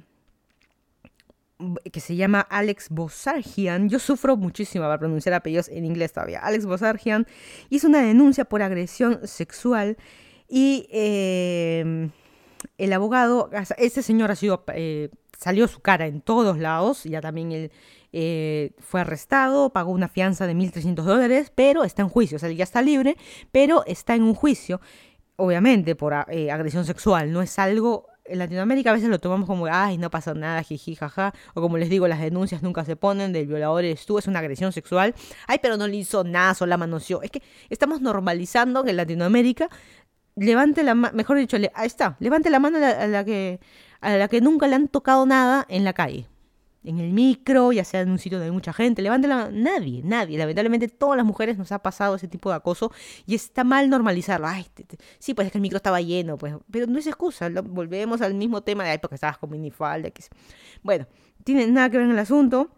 que se llama Alex Bosargian. Yo sufro muchísimo para pronunciar apellidos en inglés todavía. Alex Bosargian hizo una denuncia por agresión sexual y em, el abogado, este señor ha sido, eh, salió su cara en todos lados, ya también él eh, fue arrestado, pagó una fianza de 1.300 dólares, pero está en juicio, o sea, él ya está libre, pero está en un juicio, obviamente por eh, agresión sexual, no es algo en Latinoamérica a veces lo tomamos como, ay, no pasa nada, jiji, jaja, o como les digo, las denuncias nunca se ponen, del violador eres tú, es una agresión sexual, ay, pero no le hizo nada, solo la manoseó. Es que estamos normalizando que en Latinoamérica levante la mano, mejor dicho, ahí está, levante la mano a la, que, a la que nunca le han tocado nada en la calle. En el micro, ya sea en un sitio donde hay mucha gente, levante la mano. Nadie, nadie. Lamentablemente, todas las mujeres nos ha pasado ese tipo de acoso y está mal normalizarlo. Ay, sí, pues es que el micro estaba lleno, pues. Pero no es excusa. volvemos al mismo tema de, ay, porque estabas con minifalda. Bueno, tiene nada que ver en el asunto.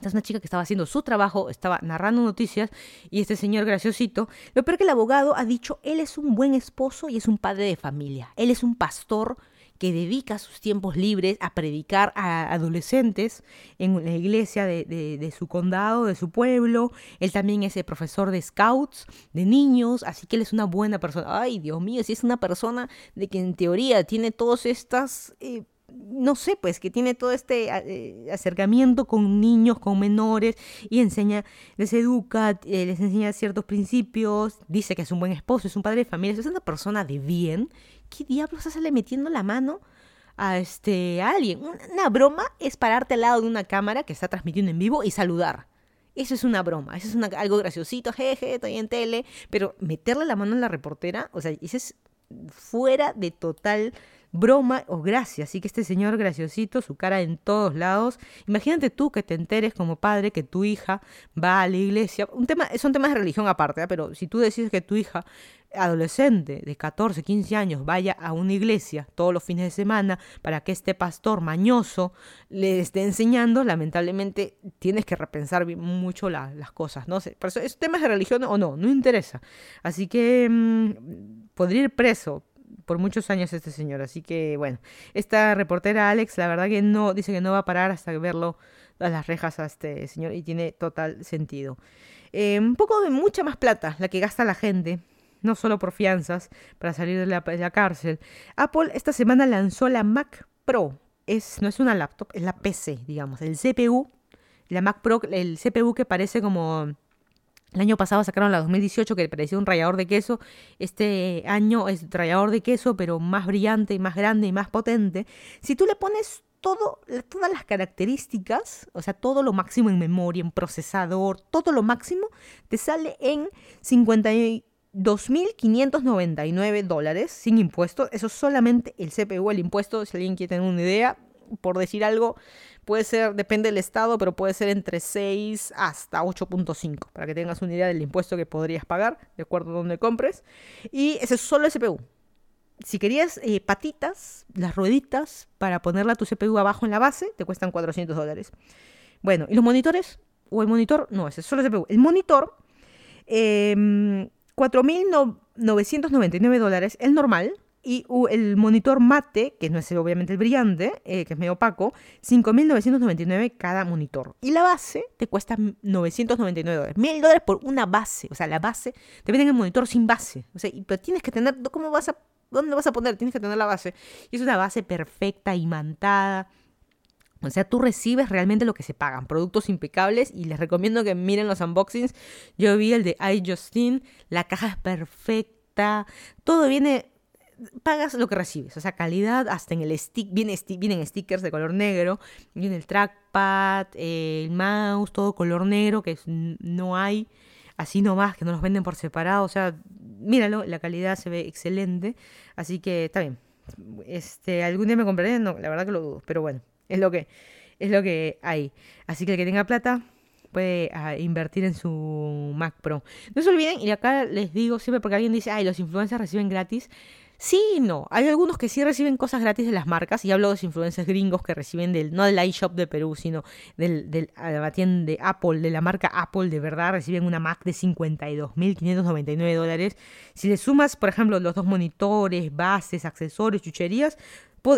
Esta es una chica que estaba haciendo su trabajo, estaba narrando noticias y este señor graciosito, lo peor que el abogado ha dicho, él es un buen esposo y es un padre de familia. Él es un pastor que dedica sus tiempos libres a predicar a adolescentes en la iglesia de, su condado, de su pueblo. Él también es el profesor de scouts, de niños, así que él es una buena persona. Ay, Dios mío, si es una persona de que en teoría tiene todas estas... Eh, no sé, pues que tiene todo este eh, acercamiento con niños, con menores, y enseña, les educa, eh, les enseña ciertos principios, dice que es un buen esposo, es un padre de familia, es una persona de bien, ¿qué diablos hace metiendo la mano a este a alguien. Una broma es pararte al lado de una cámara que está transmitiendo en vivo y saludar. Eso es una broma, eso es algo graciosito, jeje, estoy en tele, pero meterle la mano en la reportera, o sea, eso es fuera de total broma o gracia. Así que este señor graciosito, su cara en todos lados. Imagínate tú que te enteres como padre que tu hija va a la iglesia. Un tema, son temas de religión aparte, ¿eh? pero si tú decides que tu hija adolescente de 14, 15 años vaya a una iglesia todos los fines de semana para que este pastor mañoso le esté enseñando, lamentablemente tienes que repensar mucho las cosas, no sé, pero es temas de religión o no, no interesa. Así que mm, podría ir preso, por muchos años este señor. Así que bueno, esta reportera Alex, la verdad que no, dice que no va a parar hasta verlo a las rejas a este señor y tiene total sentido. Eh, un poco de mucha más plata la que gasta la gente, no solo por fianzas, para salir de la, de la cárcel. Apple esta semana lanzó la Mac Pro. Es, no es una laptop, es la PC, digamos, el CPU. La Mac Pro, el CPU que parece como el año pasado sacaron la 2018 que parecía un rallador de queso. Este año es rallador de queso, pero más brillante más grande y más potente. Si tú le pones todo, todas las características, o sea, todo lo máximo en memoria, en procesador, todo lo máximo, te sale en 52.599 dólares sin impuestos. Eso es solamente el CPU, el impuesto, si alguien quiere tener una idea, por decir algo, Puede ser, depende del estado, pero puede ser entre 6 hasta 8.5, para que tengas una idea del impuesto que podrías pagar, de acuerdo a donde compres. Y ese es solo el CPU. Si querías eh, patitas, las rueditas, para ponerla tu CPU abajo en la base, te cuestan 400 dólares. Bueno, ¿y los monitores? ¿O el monitor? No, ese es solo el CPU. El monitor, eh, em, 4.999 dólares, el normal, y el monitor mate, que no es obviamente el brillante, eh, que es medio opaco, 5.999 cada monitor. Y la base te cuesta 999 dólares. 1.000 dólares por una base. O sea, la base, te venden el monitor sin base. O sea, pero tienes que tener, ¿cómo vas a, ¿dónde vas a poner? Tienes que tener la base. Y es una base perfecta, imantada. O sea, tú recibes realmente lo que se pagan, productos impecables y les recomiendo que miren los unboxings. Yo vi el de iJustine, la caja es perfecta, todo viene pagas lo que recibes, o sea, calidad hasta en el stick, viene vienen stickers de color negro, viene el trackpad, el mouse, todo color negro, que no hay así nomás, que no los venden por separado, o sea, míralo, la calidad se ve excelente, así que está bien. Este, algún día me compraré, no, la verdad que lo dudo, pero bueno, es lo que es lo que hay. Así que el que tenga plata puede ah, invertir en su Mac Pro. No se olviden, y acá les digo siempre porque alguien dice, ay, los influencers reciben gratis. Sí y no. Hay algunos que sí reciben cosas gratis de las marcas, y hablo de los influencers gringos que reciben del, no del iShop de Perú, sino del, de Apple, de la marca Apple, de verdad, reciben una Mac de 52.599 dólares. Si le sumas, por ejemplo, los dos monitores, bases, accesorios, chucherías,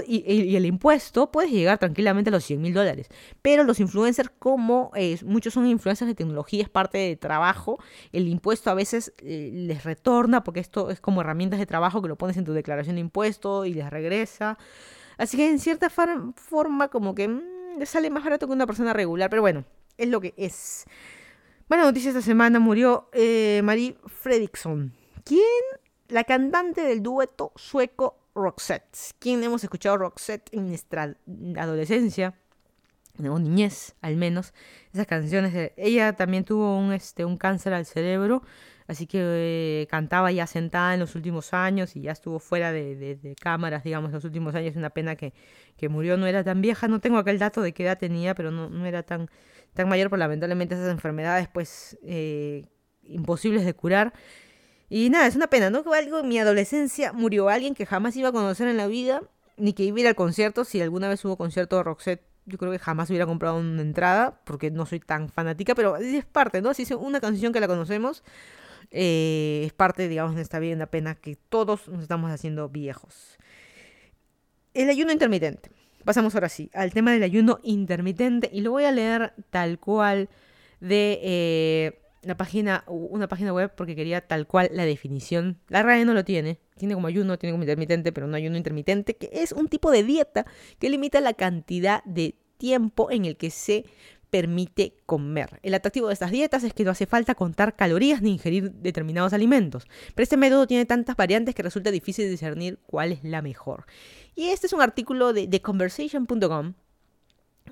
y, el impuesto puedes llegar tranquilamente a los 100 mil dólares. Pero los influencers, como eh, muchos son influencers de tecnología, es parte de trabajo, el impuesto a veces eh, les retorna porque esto es como herramientas de trabajo que lo pones en tu declaración de impuesto y les regresa. Así que en cierta forma como que mm, le sale más barato que una persona regular, pero bueno, es lo que es. Buena noticia esta semana, murió eh, Marie Fredriksson, quien, la cantante del dueto sueco Roxette. ¿Quién hemos escuchado Roxette en nuestra adolescencia? o niñez al menos, esas canciones. De... Ella también tuvo un, este, un cáncer al cerebro, así que eh, cantaba ya sentada en los últimos años y ya estuvo fuera de, cámaras, digamos, los últimos años. Una pena que, murió, no era tan vieja, no tengo aquel dato de qué edad tenía, pero no, era tan, mayor, pero lamentablemente esas enfermedades, pues, eh, imposibles de curar. Y nada, es una pena, ¿no? Algo en mi adolescencia murió alguien que jamás iba a conocer en la vida, ni que iba a ir al concierto. Si alguna vez hubo concierto de Roxette, yo creo que jamás hubiera comprado una entrada, porque no soy tan fanática, pero es parte, ¿no? Si es una canción que la conocemos, eh, es parte, digamos, de esta vida, una pena que todos nos estamos haciendo viejos. El ayuno intermitente. Pasamos ahora sí al tema del ayuno intermitente y lo voy a leer tal cual de eh, la página, una página web porque quería tal cual la definición. La RAE no lo tiene. Tiene como ayuno, tiene como intermitente, pero no ayuno intermitente, que es un tipo de dieta que limita la cantidad de tiempo en el que se permite comer. El atractivo de estas dietas es que no hace falta contar calorías ni ingerir determinados alimentos, pero este método tiene tantas variantes que resulta difícil discernir cuál es la mejor. Y este es un artículo de, TheConversation.com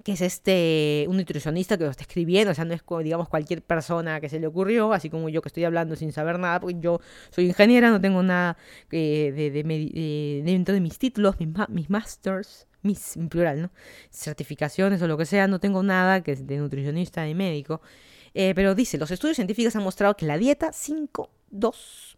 que es este un nutricionista que lo está escribiendo, o sea, no es digamos cualquier persona que se le ocurrió, así como yo que estoy hablando sin saber nada, porque yo soy ingeniera, no tengo nada eh, de, dentro de mis títulos, mis, mis masters, mis, en plural, ¿no? Certificaciones o lo que sea, no tengo nada que de nutricionista ni médico. Eh, pero dice, los estudios científicos han mostrado que la dieta 5-2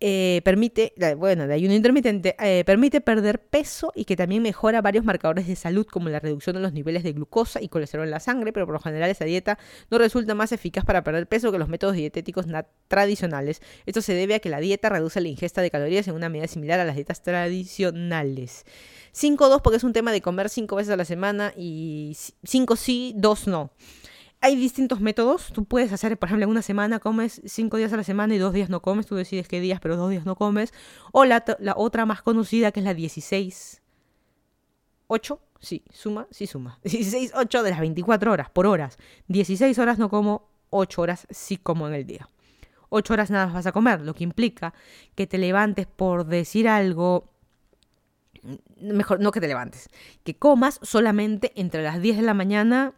eh, permite, bueno, de ayuno intermitente, eh, permite perder peso y que también mejora varios marcadores de salud como la reducción de los niveles de glucosa y colesterol en la sangre, pero por lo general esta dieta no resulta más eficaz para perder peso que los métodos dietéticos tradicionales. Esto se debe a que la dieta reduce la ingesta de calorías en una medida similar a las dietas tradicionales. 5-2 porque es un tema de comer 5 veces a la semana y 5 sí, 2 no hay distintos métodos. Tú puedes hacer, por ejemplo, en una semana comes cinco días a la semana y dos días no comes. Tú decides qué días, pero dos días no comes. O la, otra más conocida que es la 16. 8, sí, suma, sí suma. *laughs* 16, 8 de las 24 horas, por horas. 16 horas no como, 8 horas sí como en el día. 8 horas nada vas a comer, lo que implica que te levantes por decir algo mejor no que te levantes, que comas solamente entre las 10 de la mañana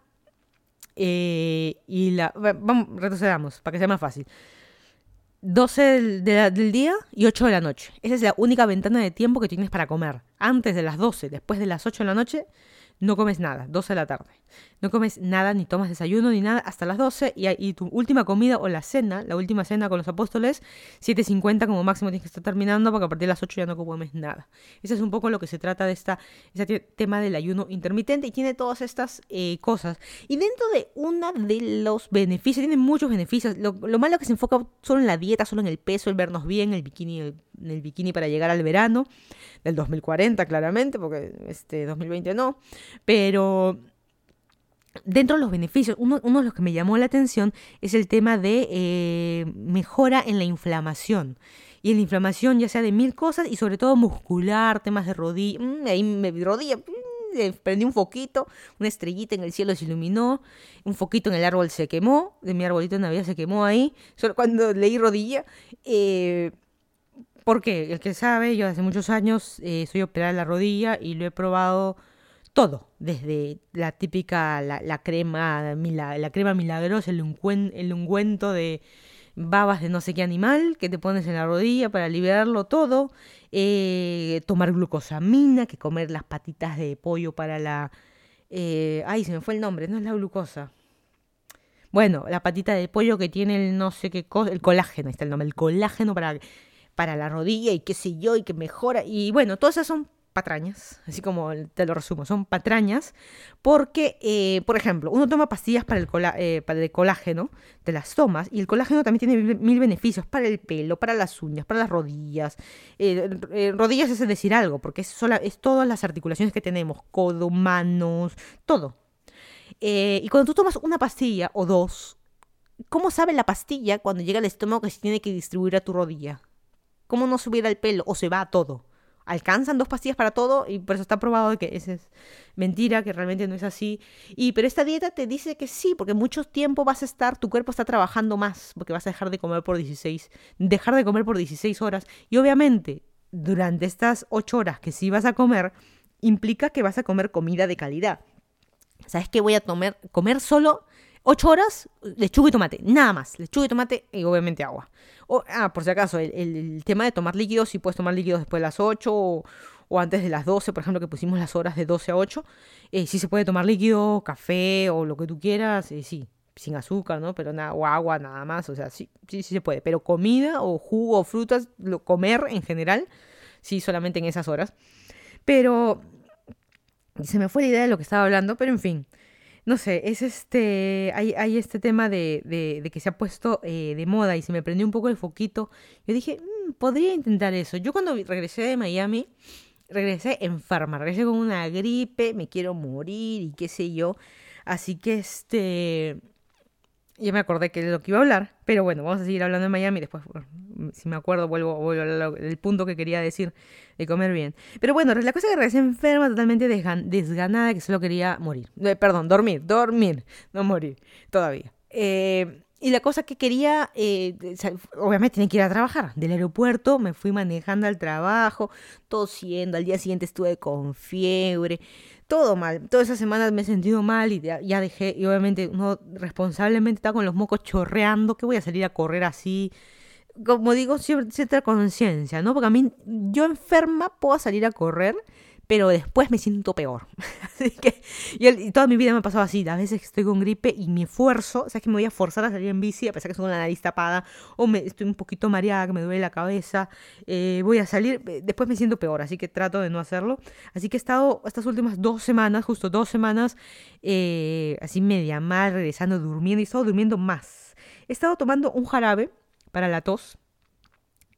eh, y la. Vamos, retrocedamos para que sea más fácil. 12 del, día y 8 de la noche. Esa es la única ventana de tiempo que tienes para comer. Antes de las 12, después de las 8 de la noche, no comes nada, 12 de la tarde. No comes nada, ni tomas desayuno, ni nada, hasta las 12. Y, tu última comida o la cena, la última cena con los apóstoles, 7.50 como máximo tienes que estar terminando, porque a partir de las 8 ya no comes nada. Ese es un poco lo que se trata de esta, este tema del ayuno intermitente y tiene todas estas eh, cosas. Y dentro de una de los beneficios, tiene muchos beneficios. Lo, malo es que se enfoca solo en la dieta, solo en el peso, el vernos bien, el bikini, el, el bikini para llegar al verano del 2040, claramente, porque este 2020 no. Pero dentro de los beneficios, uno, de los que me llamó la atención es el tema de eh, mejora en la inflamación. Y en la inflamación ya sea de mil cosas y sobre todo muscular, temas de rodilla, mm, ahí me rodilla, mm, prendí un foquito, una estrellita en el cielo se iluminó, un foquito en el árbol se quemó, de mi arbolito de Navidad se quemó ahí, solo cuando leí rodilla. Eh, porque el que sabe, yo hace muchos años eh, soy operada en la rodilla y lo he probado todo, desde la típica, la, crema, la, crema milagrosa, el, el ungüento de babas de no sé qué animal que te pones en la rodilla para liberarlo todo, eh, tomar glucosamina, que comer las patitas de pollo para la... Eh, ay, se me fue el nombre, no es la glucosa. Bueno, la patita de pollo que tiene el no sé qué cosa, el colágeno, está el nombre, el colágeno para, para la rodilla y qué sé yo, y que mejora. Y bueno, todas esas son patrañas, así como te lo resumo, son patrañas, porque, eh, por ejemplo, uno toma pastillas para el, eh, para el colágeno, te las tomas, y el colágeno también tiene mil beneficios para el pelo, para las uñas, para las rodillas. Eh, rodillas es decir algo, porque es, sola, es todas las articulaciones que tenemos, codo, manos, todo. y cuando tú tomas una pastilla o dos, ¿cómo sabe la pastilla cuando llega al estómago que se tiene que distribuir a tu rodilla? ¿Cómo no subiera el pelo o se va a todo? alcanzan dos pastillas para todo y por eso está probado que esa es mentira, que realmente no es así. Y pero esta dieta te dice que sí, porque mucho tiempo vas a estar, tu cuerpo está trabajando más, porque vas a dejar de comer por 16, dejar de comer por 16 horas y obviamente durante estas 8 horas que sí vas a comer implica que vas a comer comida de calidad. ¿Sabes qué voy a? Comer solo 8 horas, lechuga y tomate, nada más, lechuga y tomate y obviamente agua. ah, por si acaso, el, tema de tomar líquidos, si puedes tomar líquidos después de las 8 o, antes de las 12, por ejemplo, que pusimos las horas de 12 a 8, eh, sí se puede tomar líquido, café o lo que tú quieras, eh, sí, sin azúcar, ¿no? Pero nada, o agua, nada más, o sea, sí, sí, sí se puede. Pero comida o jugo o frutas, lo, comer en general, sí, solamente en esas horas. Pero se me fue la idea de lo que estaba hablando, pero en fin no sé, es este, hay, hay este tema de, de, que se ha puesto eh, de moda y se me prendió un poco el foquito. Yo dije, mm, podría intentar eso. Yo cuando regresé de Miami, regresé enferma, regresé con una gripe, me quiero morir y qué sé yo. Así que este, ya me acordé que es lo que iba a hablar, pero bueno, vamos a seguir hablando de Miami. Después, si me acuerdo, vuelvo, vuelvo a hablar punto que quería decir de comer bien. Pero bueno, la cosa que regresé enferma, totalmente desganada, que solo quería morir. Eh, perdón, dormir, dormir, no morir, todavía. Eh, y la cosa que quería, eh, obviamente tenía que ir a trabajar. Del aeropuerto me fui manejando al trabajo, tosiendo. Al día siguiente estuve con fiebre todo mal. Todas esas semanas me he sentido mal y ya, dejé, y obviamente uno responsablemente está con los mocos chorreando, que voy a salir a correr así. Como digo, cierta conciencia, ¿no? Porque a mí, yo enferma puedo salir a correr, pero después me siento peor. *laughs* *laughs* así que, y, toda mi vida me ha pasado así, a veces estoy con gripe y mi esfuerzo, o sea, que me voy a forzar a salir en bici, a pesar que con la nariz tapada, o me, estoy un poquito mareada, que me duele la cabeza, eh, voy a salir, eh, después me siento peor, así que trato de no hacerlo. Así que he estado estas últimas dos semanas, justo dos semanas, eh, así media mal, regresando, durmiendo, y he estado durmiendo más. He estado tomando un jarabe para la tos,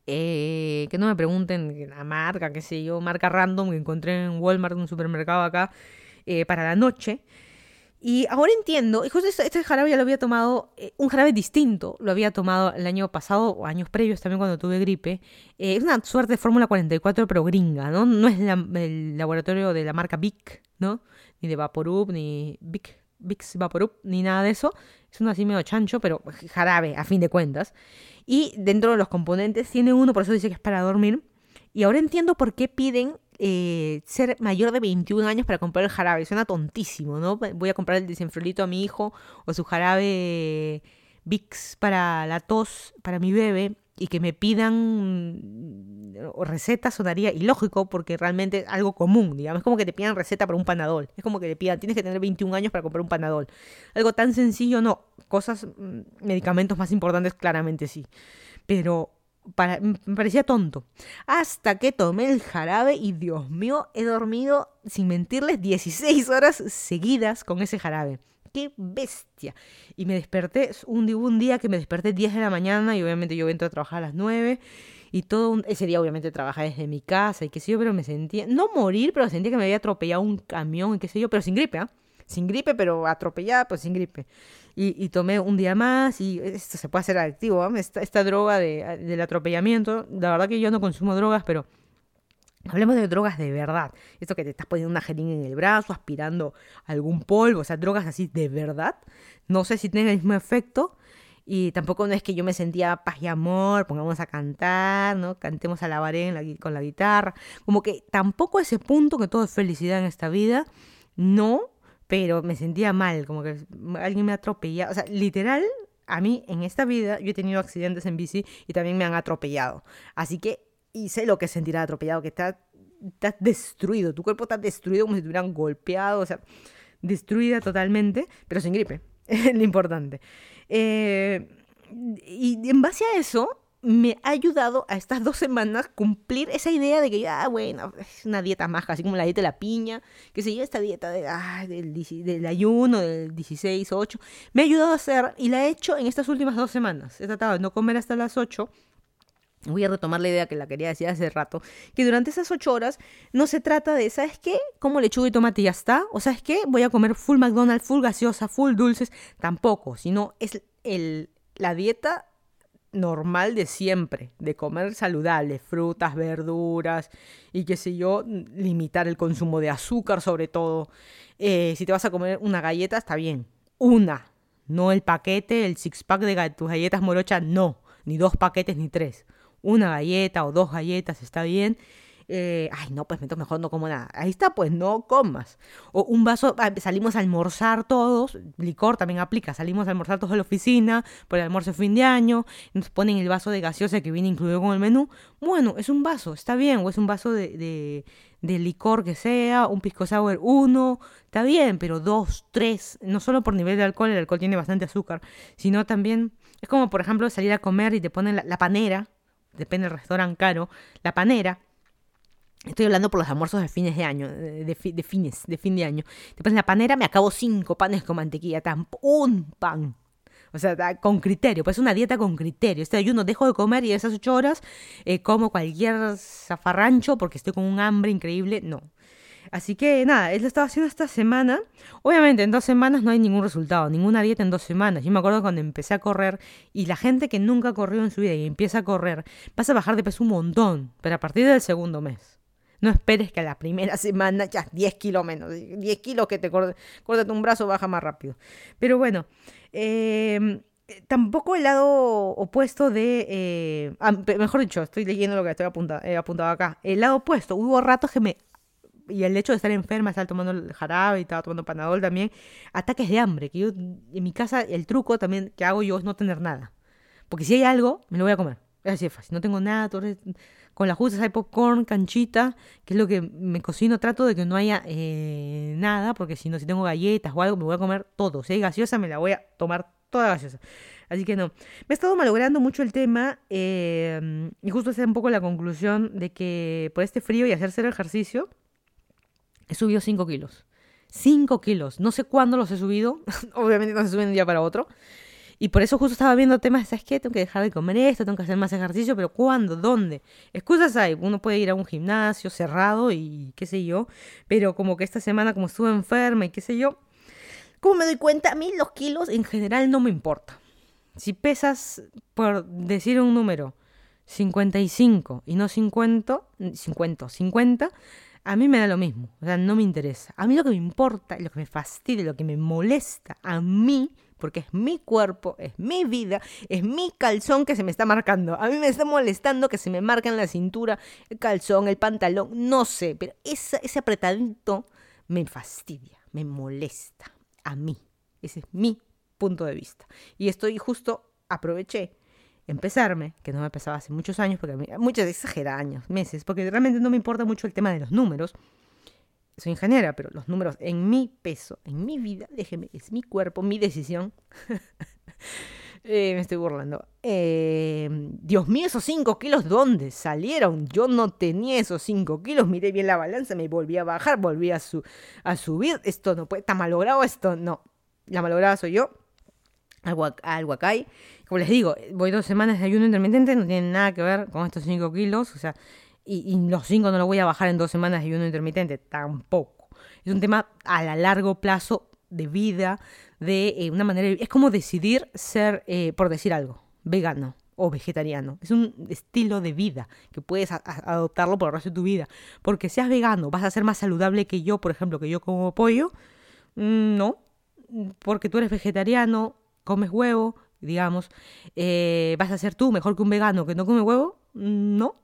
que no me pregunten la marca, qué sé yo, marca random que encontré en Walmart, un supermercado acá, eh, para la noche. Y ahora entiendo, y justo este, este, jarabe ya lo había tomado, eh, un jarabe distinto, lo había tomado el año pasado o años previos también cuando tuve gripe. es una suerte de Fórmula 44 pero gringa, ¿no? No es el laboratorio de la marca Vic, ¿no? Ni de Vaporub, ni Vic, Vicks Vaporub, ni nada de eso. Es uno así medio chancho, pero jarabe, a fin de cuentas. Y dentro de los componentes tiene uno, por eso dice que es para dormir. Y ahora entiendo por qué piden eh, ser mayor de 21 años para comprar el jarabe. Suena tontísimo, ¿no? Voy a comprar el desenfriolito a mi hijo o su jarabe Vicks para la tos para mi bebé y que me pidan receta sonaría ilógico porque realmente es algo común, digamos, es como que te pidan receta para un panadol, es como que te pidan, tienes que tener 21 años para comprar un panadol. Algo tan sencillo no, cosas, mm, medicamentos más importantes claramente sí, pero me parecía tonto. Hasta que tomé el jarabe y Dios mío, he dormido, sin mentirles, 16 horas seguidas con ese jarabe qué bestia. Y me desperté, un, un día que me desperté 10 de la mañana y obviamente yo entro a trabajar a las 9 y todo ese día obviamente trabajaba desde mi casa y qué sé yo, pero me sentía, no morir, pero sentía que me había atropellado un camión y qué sé yo, pero sin gripe, ¿ah? Sin gripe, pero atropellada, pues sin gripe. Y, tomé un día más y esto se puede hacer adictivo, ¿ah? esta, esta, droga de, del atropellamiento, la verdad que yo no consumo drogas, pero Hablemos de drogas de verdad. Esto que te estás poniendo una jeringa en el brazo, aspirando algún polvo, o sea, drogas así de verdad. No sé si tienen el mismo efecto. Y tampoco no es que yo me sentía paz y amor, pongamos a cantar, ¿no? Cantemos a la varén con la guitarra. Como que tampoco ese punto que todo es felicidad en esta vida. No, pero me sentía mal, como que alguien me atropellaba. O sea, literal, a mí en esta vida yo he tenido accidentes en bici y también me han atropellado. Así que y sé lo que es sentir atropellado, que estás está destruido, tu cuerpo está destruido como si te hubieran golpeado, o sea, destruida totalmente, pero sin gripe, *laughs* es lo importante. Eh, y en base a eso, me ha ayudado a estas dos semanas cumplir esa idea de que, ah, bueno, es una dieta más, así como la dieta de la piña, que se lleva esta dieta de, ah, del, del, ayuno, del 16, 8, me ha ayudado a hacer y la he hecho en estas últimas dos semanas. He tratado de no comer hasta las 8 Voy a retomar la idea que la quería decir hace rato, que durante esas ocho horas no se trata de, ¿sabes qué? Como lechuga y tomate ya está. O ¿sabes qué? Voy a comer full McDonald's, full gaseosa, full dulces. Tampoco, sino es el, la dieta normal de siempre, de comer saludable, frutas, verduras y qué sé yo, limitar el consumo de azúcar sobre todo. Eh, si te vas a comer una galleta, está bien. Una, no el paquete, el six pack de tus galletas morochas, no. Ni dos paquetes ni tres una galleta o dos galletas está bien. Eh, ay, no, pues mejor no como nada. Ahí está, pues no comas. O un vaso, ah, salimos a almorzar todos, licor también aplica, salimos a almorzar todos a la oficina por el almuerzo fin de año, nos ponen el vaso de gaseosa que viene incluido con el menú. Bueno, es un vaso, está bien, o es un vaso de, de, licor que sea, un pisco sour uno, está bien, pero dos, tres, no solo por nivel de alcohol, el alcohol tiene bastante azúcar, sino también, es como por ejemplo salir a comer y te ponen la panera, depende del restaurante caro, la panera. Estoy hablando por los almuerzos de fines de año, de, fines, de fin de año. Después en la panera me acabo cinco panes con mantequilla, tan, un pan. O sea, con criterio, pues es una dieta con criterio. Este ayuno dejo de comer y esas ocho horas eh, como cualquier zafarrancho porque estoy con un hambre increíble. No. Así que nada, él lo estaba haciendo esta semana. Obviamente en dos semanas no hay ningún resultado, ninguna dieta en dos semanas. Yo me acuerdo cuando empecé a correr y la gente que nunca corrió en su vida y empieza a correr, vas a bajar de peso un montón, pero a partir del segundo mes. No esperes que a la primera *laughs* semana ya 10 kilos menos, 10 kilos que te corte, un brazo baja más rápido. Pero bueno, em, tampoco el lado opuesto de... Eh, mejor dicho, estoy leyendo lo que estoy apuntado, he apuntado acá. El lado opuesto, hubo ratos que me y el hecho de estar enferma, estar tomando el jarabe y estaba tomando panadol también, ataques de hambre, que yo en mi casa el truco también que hago yo es no tener nada. Porque si hay algo, me lo voy a comer. Es así de fácil. No tengo nada, con las justas hay popcorn, canchita, que es lo que me cocino. Trato de que no haya eh, nada, porque si no, si tengo galletas o algo, me voy a comer todo. Si hay gaseosa, me la voy a tomar toda gaseosa. Así que no. Me he estado malogrando mucho el tema eh, y justo esa es un poco la conclusión de que por este frío y hacer el ejercicio, he subido 5 kilos. 5 kilos. No sé cuándo los he subido. *laughs* Obviamente no se suben de un día para otro. Y por eso justo estaba viendo temas, ¿sabes qué? Tengo que dejar de comer esto, tengo que hacer más ejercicio, pero ¿cuándo? ¿Dónde? Excusas hay. Uno puede ir a un gimnasio cerrado y qué sé yo. Pero como que esta semana, como estuve enferma y qué sé yo, como me doy cuenta, a mí los kilos en general no me importa. Si pesas, por decir un número, 55 y no 50, 50, 50, a mí me da lo mismo, o sea, no me interesa. A mí lo que me importa, lo que me fastidia, lo que me molesta a mí, porque es mi cuerpo, es mi vida, es mi calzón que se me está marcando. A mí me está molestando que se me marque en la cintura el calzón, el pantalón, no sé, pero ese, ese apretadito me fastidia, me molesta a mí. Ese es mi punto de vista. Y estoy justo, aproveché empezarme, que no me pesaba hace muchos años, porque muchos exagera años, meses, porque realmente no me importa mucho el tema de los números. Soy ingeniera, pero los números en mi peso, en mi vida, déjeme, es mi cuerpo, mi decisión. *laughs* Eh, me estoy burlando. Eh, Dios mío, esos 5 kilos, ¿dónde salieron? Yo no tenía esos 5 kilos. Miré bien la balanza, me volví a bajar, volví a, su a subir. Esto no puede, está malogrado esto. No, la malograda soy yo. Al, Huacay. Como les digo, voy dos semanas de ayuno intermitente, no tiene nada que ver con estos 5 kilos, o sea, y, los 5 no los voy a bajar en dos semanas de ayuno intermitente, tampoco. Es un tema a la largo plazo de vida, de eh, una manera, es como decidir ser, eh, por decir algo, vegano o vegetariano. Es un estilo de vida que puedes adoptarlo por el resto de tu vida. Porque seas vegano, vas a ser más saludable que yo, por ejemplo, que yo como pollo. Mm, no, porque tú eres vegetariano, comes huevo, digamos, eh, vas a ser tú mejor que un vegano que no come huevo, no,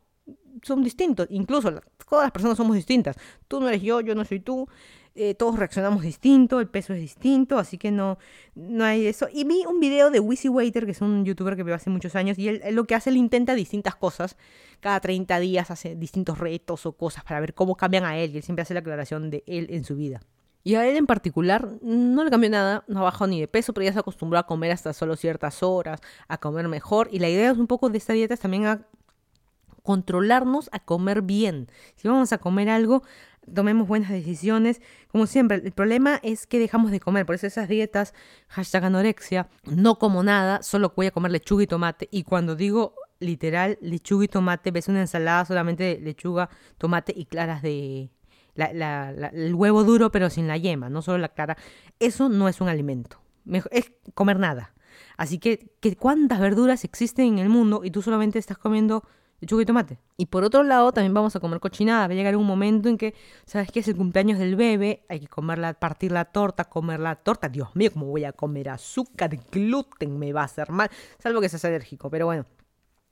son distintos, incluso todas las personas somos distintas, tú no eres yo, yo no soy tú, eh, todos reaccionamos distinto, el peso es distinto, así que no, no hay eso. Y vi un video de Wizzy Waiter, que es un youtuber que veo hace muchos años, y él, lo que hace, él intenta distintas cosas, cada 30 días hace distintos retos o cosas para ver cómo cambian a él, y él siempre hace la aclaración de él en su vida. Y a él en particular no le cambió nada, no bajó ni de peso, pero ya se acostumbró a comer hasta solo ciertas horas, a comer mejor. Y la idea es un poco de esta dieta es también a controlarnos a comer bien. Si vamos a comer algo, tomemos buenas decisiones. Como siempre, el problema es que dejamos de comer. Por eso esas dietas, hashtag anorexia, no como nada, solo voy a comer lechuga y tomate. Y cuando digo literal lechuga y tomate, ves una ensalada solamente de lechuga, tomate y claras de, el huevo duro pero sin la yema, no solo la clara, eso no es un alimento. es comer nada. Así que, ¿cuántas verduras existen en el mundo y tú solamente estás comiendo lechuga y tomate? Y por otro lado, también vamos a comer cochinada. Va a llegar un momento en que, ¿sabes qué? Es el cumpleaños del bebé, hay que comerla, partir la torta, comer la torta. Dios mío, ¿cómo voy a comer azúcar, gluten? Me va a hacer mal. Salvo que seas alérgico, pero bueno.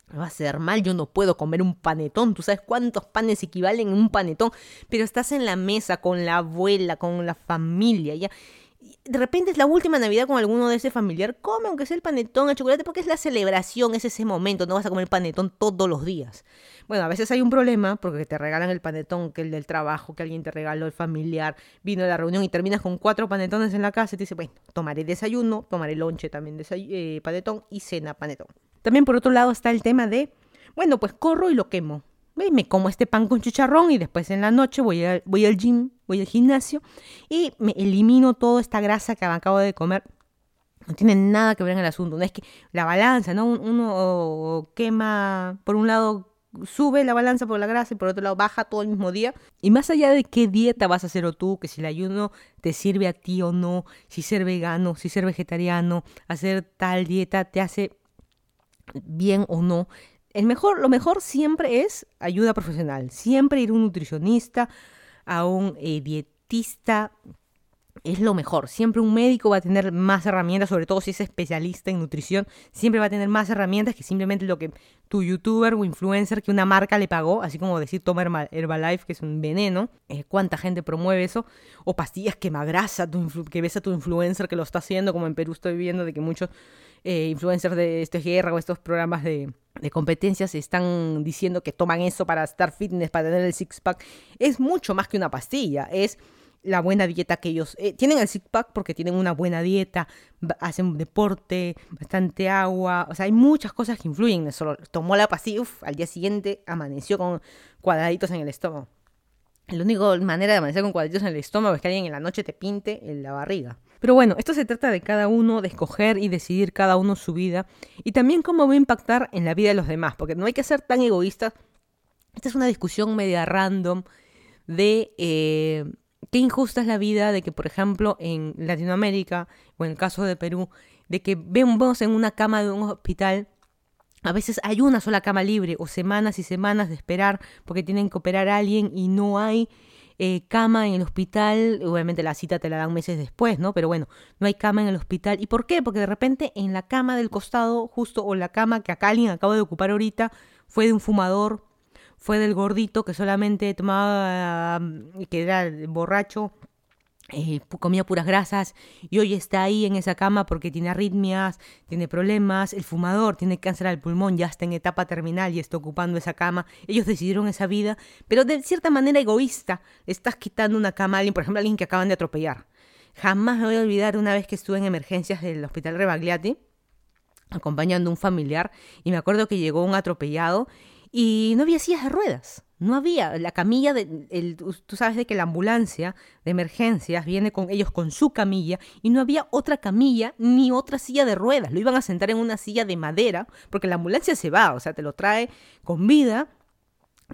Me va a hacer mal, yo no puedo comer un panetón. Tú sabes cuántos panes equivalen en un panetón. Pero estás en la mesa con la abuela, con la familia, ya. De repente es la última Navidad con alguno de ese familiar. Come, aunque sea el panetón, el chocolate, porque es la celebración, es ese momento. No vas a comer panetón todos los días. Bueno, a veces hay un problema porque te regalan el panetón, que el del trabajo, que alguien te regaló, el familiar, vino a la reunión y terminas con cuatro panetones en la casa y te dice, bueno, tomaré desayuno, tomaré lonche también eh, panetón y cena panetón. También por otro lado está el tema de, bueno, pues corro y lo quemo. Me como este pan con chicharrón y después en la noche voy, voy al gym, voy al gimnasio y me elimino toda esta grasa que acabo de comer. No tiene nada que ver en el asunto. No es que la balanza, ¿no? Uno quema, por un lado sube la balanza por la grasa y por otro lado baja todo el mismo día. Y más allá de qué dieta vas a hacer o tú, que si el ayuno te sirve a ti o no, si ser vegano, si ser vegetariano, hacer tal dieta te hace bien o no. El mejor, lo mejor siempre es ayuda profesional. Siempre ir a un nutricionista, a un eh, dietista, es lo mejor. Siempre un médico va a tener más herramientas, sobre todo si es especialista en nutrición, siempre va a tener más herramientas que simplemente lo que tu youtuber o influencer que una marca le pagó, así como decir toma Herbalife, que es un veneno, eh, cuánta gente promueve eso, o pastillas quemagrasa, que ves a tu influencer que lo está haciendo, como en Perú estoy viendo de que muchos eh, influencers de esta guerra o estos programas de, de competencias están diciendo que toman eso para estar fitness, para tener el six-pack, es mucho más que una pastilla, es la buena dieta que ellos eh, tienen el six pack porque tienen una buena dieta, hacen deporte, bastante agua, o sea, hay muchas cosas que influyen en eso. Tomó la pastilla, al día siguiente amaneció con cuadraditos en el estómago. La única manera de amanecer con cuadraditos en el estómago es que alguien en la noche te pinte en la barriga. Pero bueno, esto se trata de cada uno, de escoger y decidir cada uno su vida y también cómo va a impactar en la vida de los demás, porque no hay que ser tan egoístas. Esta es una discusión media random de... Eh, qué injusta es la vida de que, por ejemplo, en Latinoamérica, o en el caso de Perú, de que vemos en una cama de un hospital, a veces hay una sola cama libre, o semanas y semanas de esperar porque tienen que operar a alguien y no hay eh, cama en el hospital, obviamente la cita te la dan meses después, ¿no? Pero bueno, no hay cama en el hospital. ¿Y por qué? Porque de repente en la cama del costado, justo, o la cama que acá alguien acaba de ocupar ahorita, fue de un fumador fue del gordito que solamente tomaba, que era borracho, eh, comía puras grasas y hoy está ahí en esa cama porque tiene arritmias, tiene problemas, el fumador tiene cáncer al pulmón, ya está en etapa terminal y está ocupando esa cama. Ellos decidieron esa vida, pero de cierta manera egoísta, estás quitando una cama a alguien, por ejemplo, a alguien que acaban de atropellar. Jamás me voy a olvidar una vez que estuve en emergencias del hospital Rebagliati acompañando a un familiar y me acuerdo que llegó un atropellado y no había sillas de ruedas. No había la camilla de el, tú sabes de que la ambulancia de emergencias viene con ellos con su camilla y no había otra camilla ni otra silla de ruedas. Lo iban a sentar en una silla de madera porque la ambulancia se va, o sea, te lo trae con vida,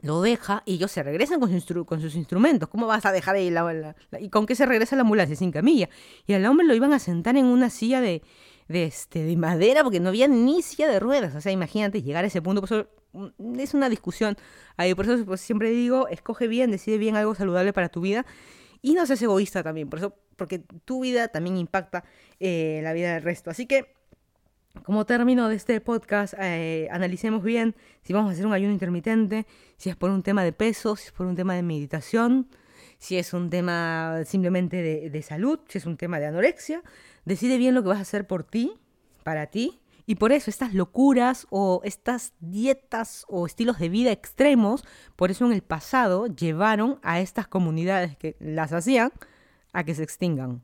lo deja y ellos se regresan con, con sus instrumentos. ¿Cómo vas a dejar ahí la, y con qué se regresa la ambulancia sin camilla? Y al hombre lo iban a sentar en una silla de de, este, de madera porque no había ni silla de ruedas. O sea, imagínate llegar a ese punto. Por Mm, es una discusión. Ahí, por eso pues, siempre digo, escoge bien, decide bien algo saludable para tu vida y no seas egoísta también, por eso, porque tu vida también impacta eh, la vida del resto. Así que, como término de este podcast, eh, analicemos bien si vamos a hacer un ayuno intermitente, si es por un tema de peso, si es por un tema de meditación, si es un tema simplemente de salud, si es un tema de anorexia. Decide bien lo que vas a hacer por ti, para ti, y por eso estas locuras o estas dietas o estilos de vida extremos, por eso en el pasado llevaron a estas comunidades que las hacían a que se extingan.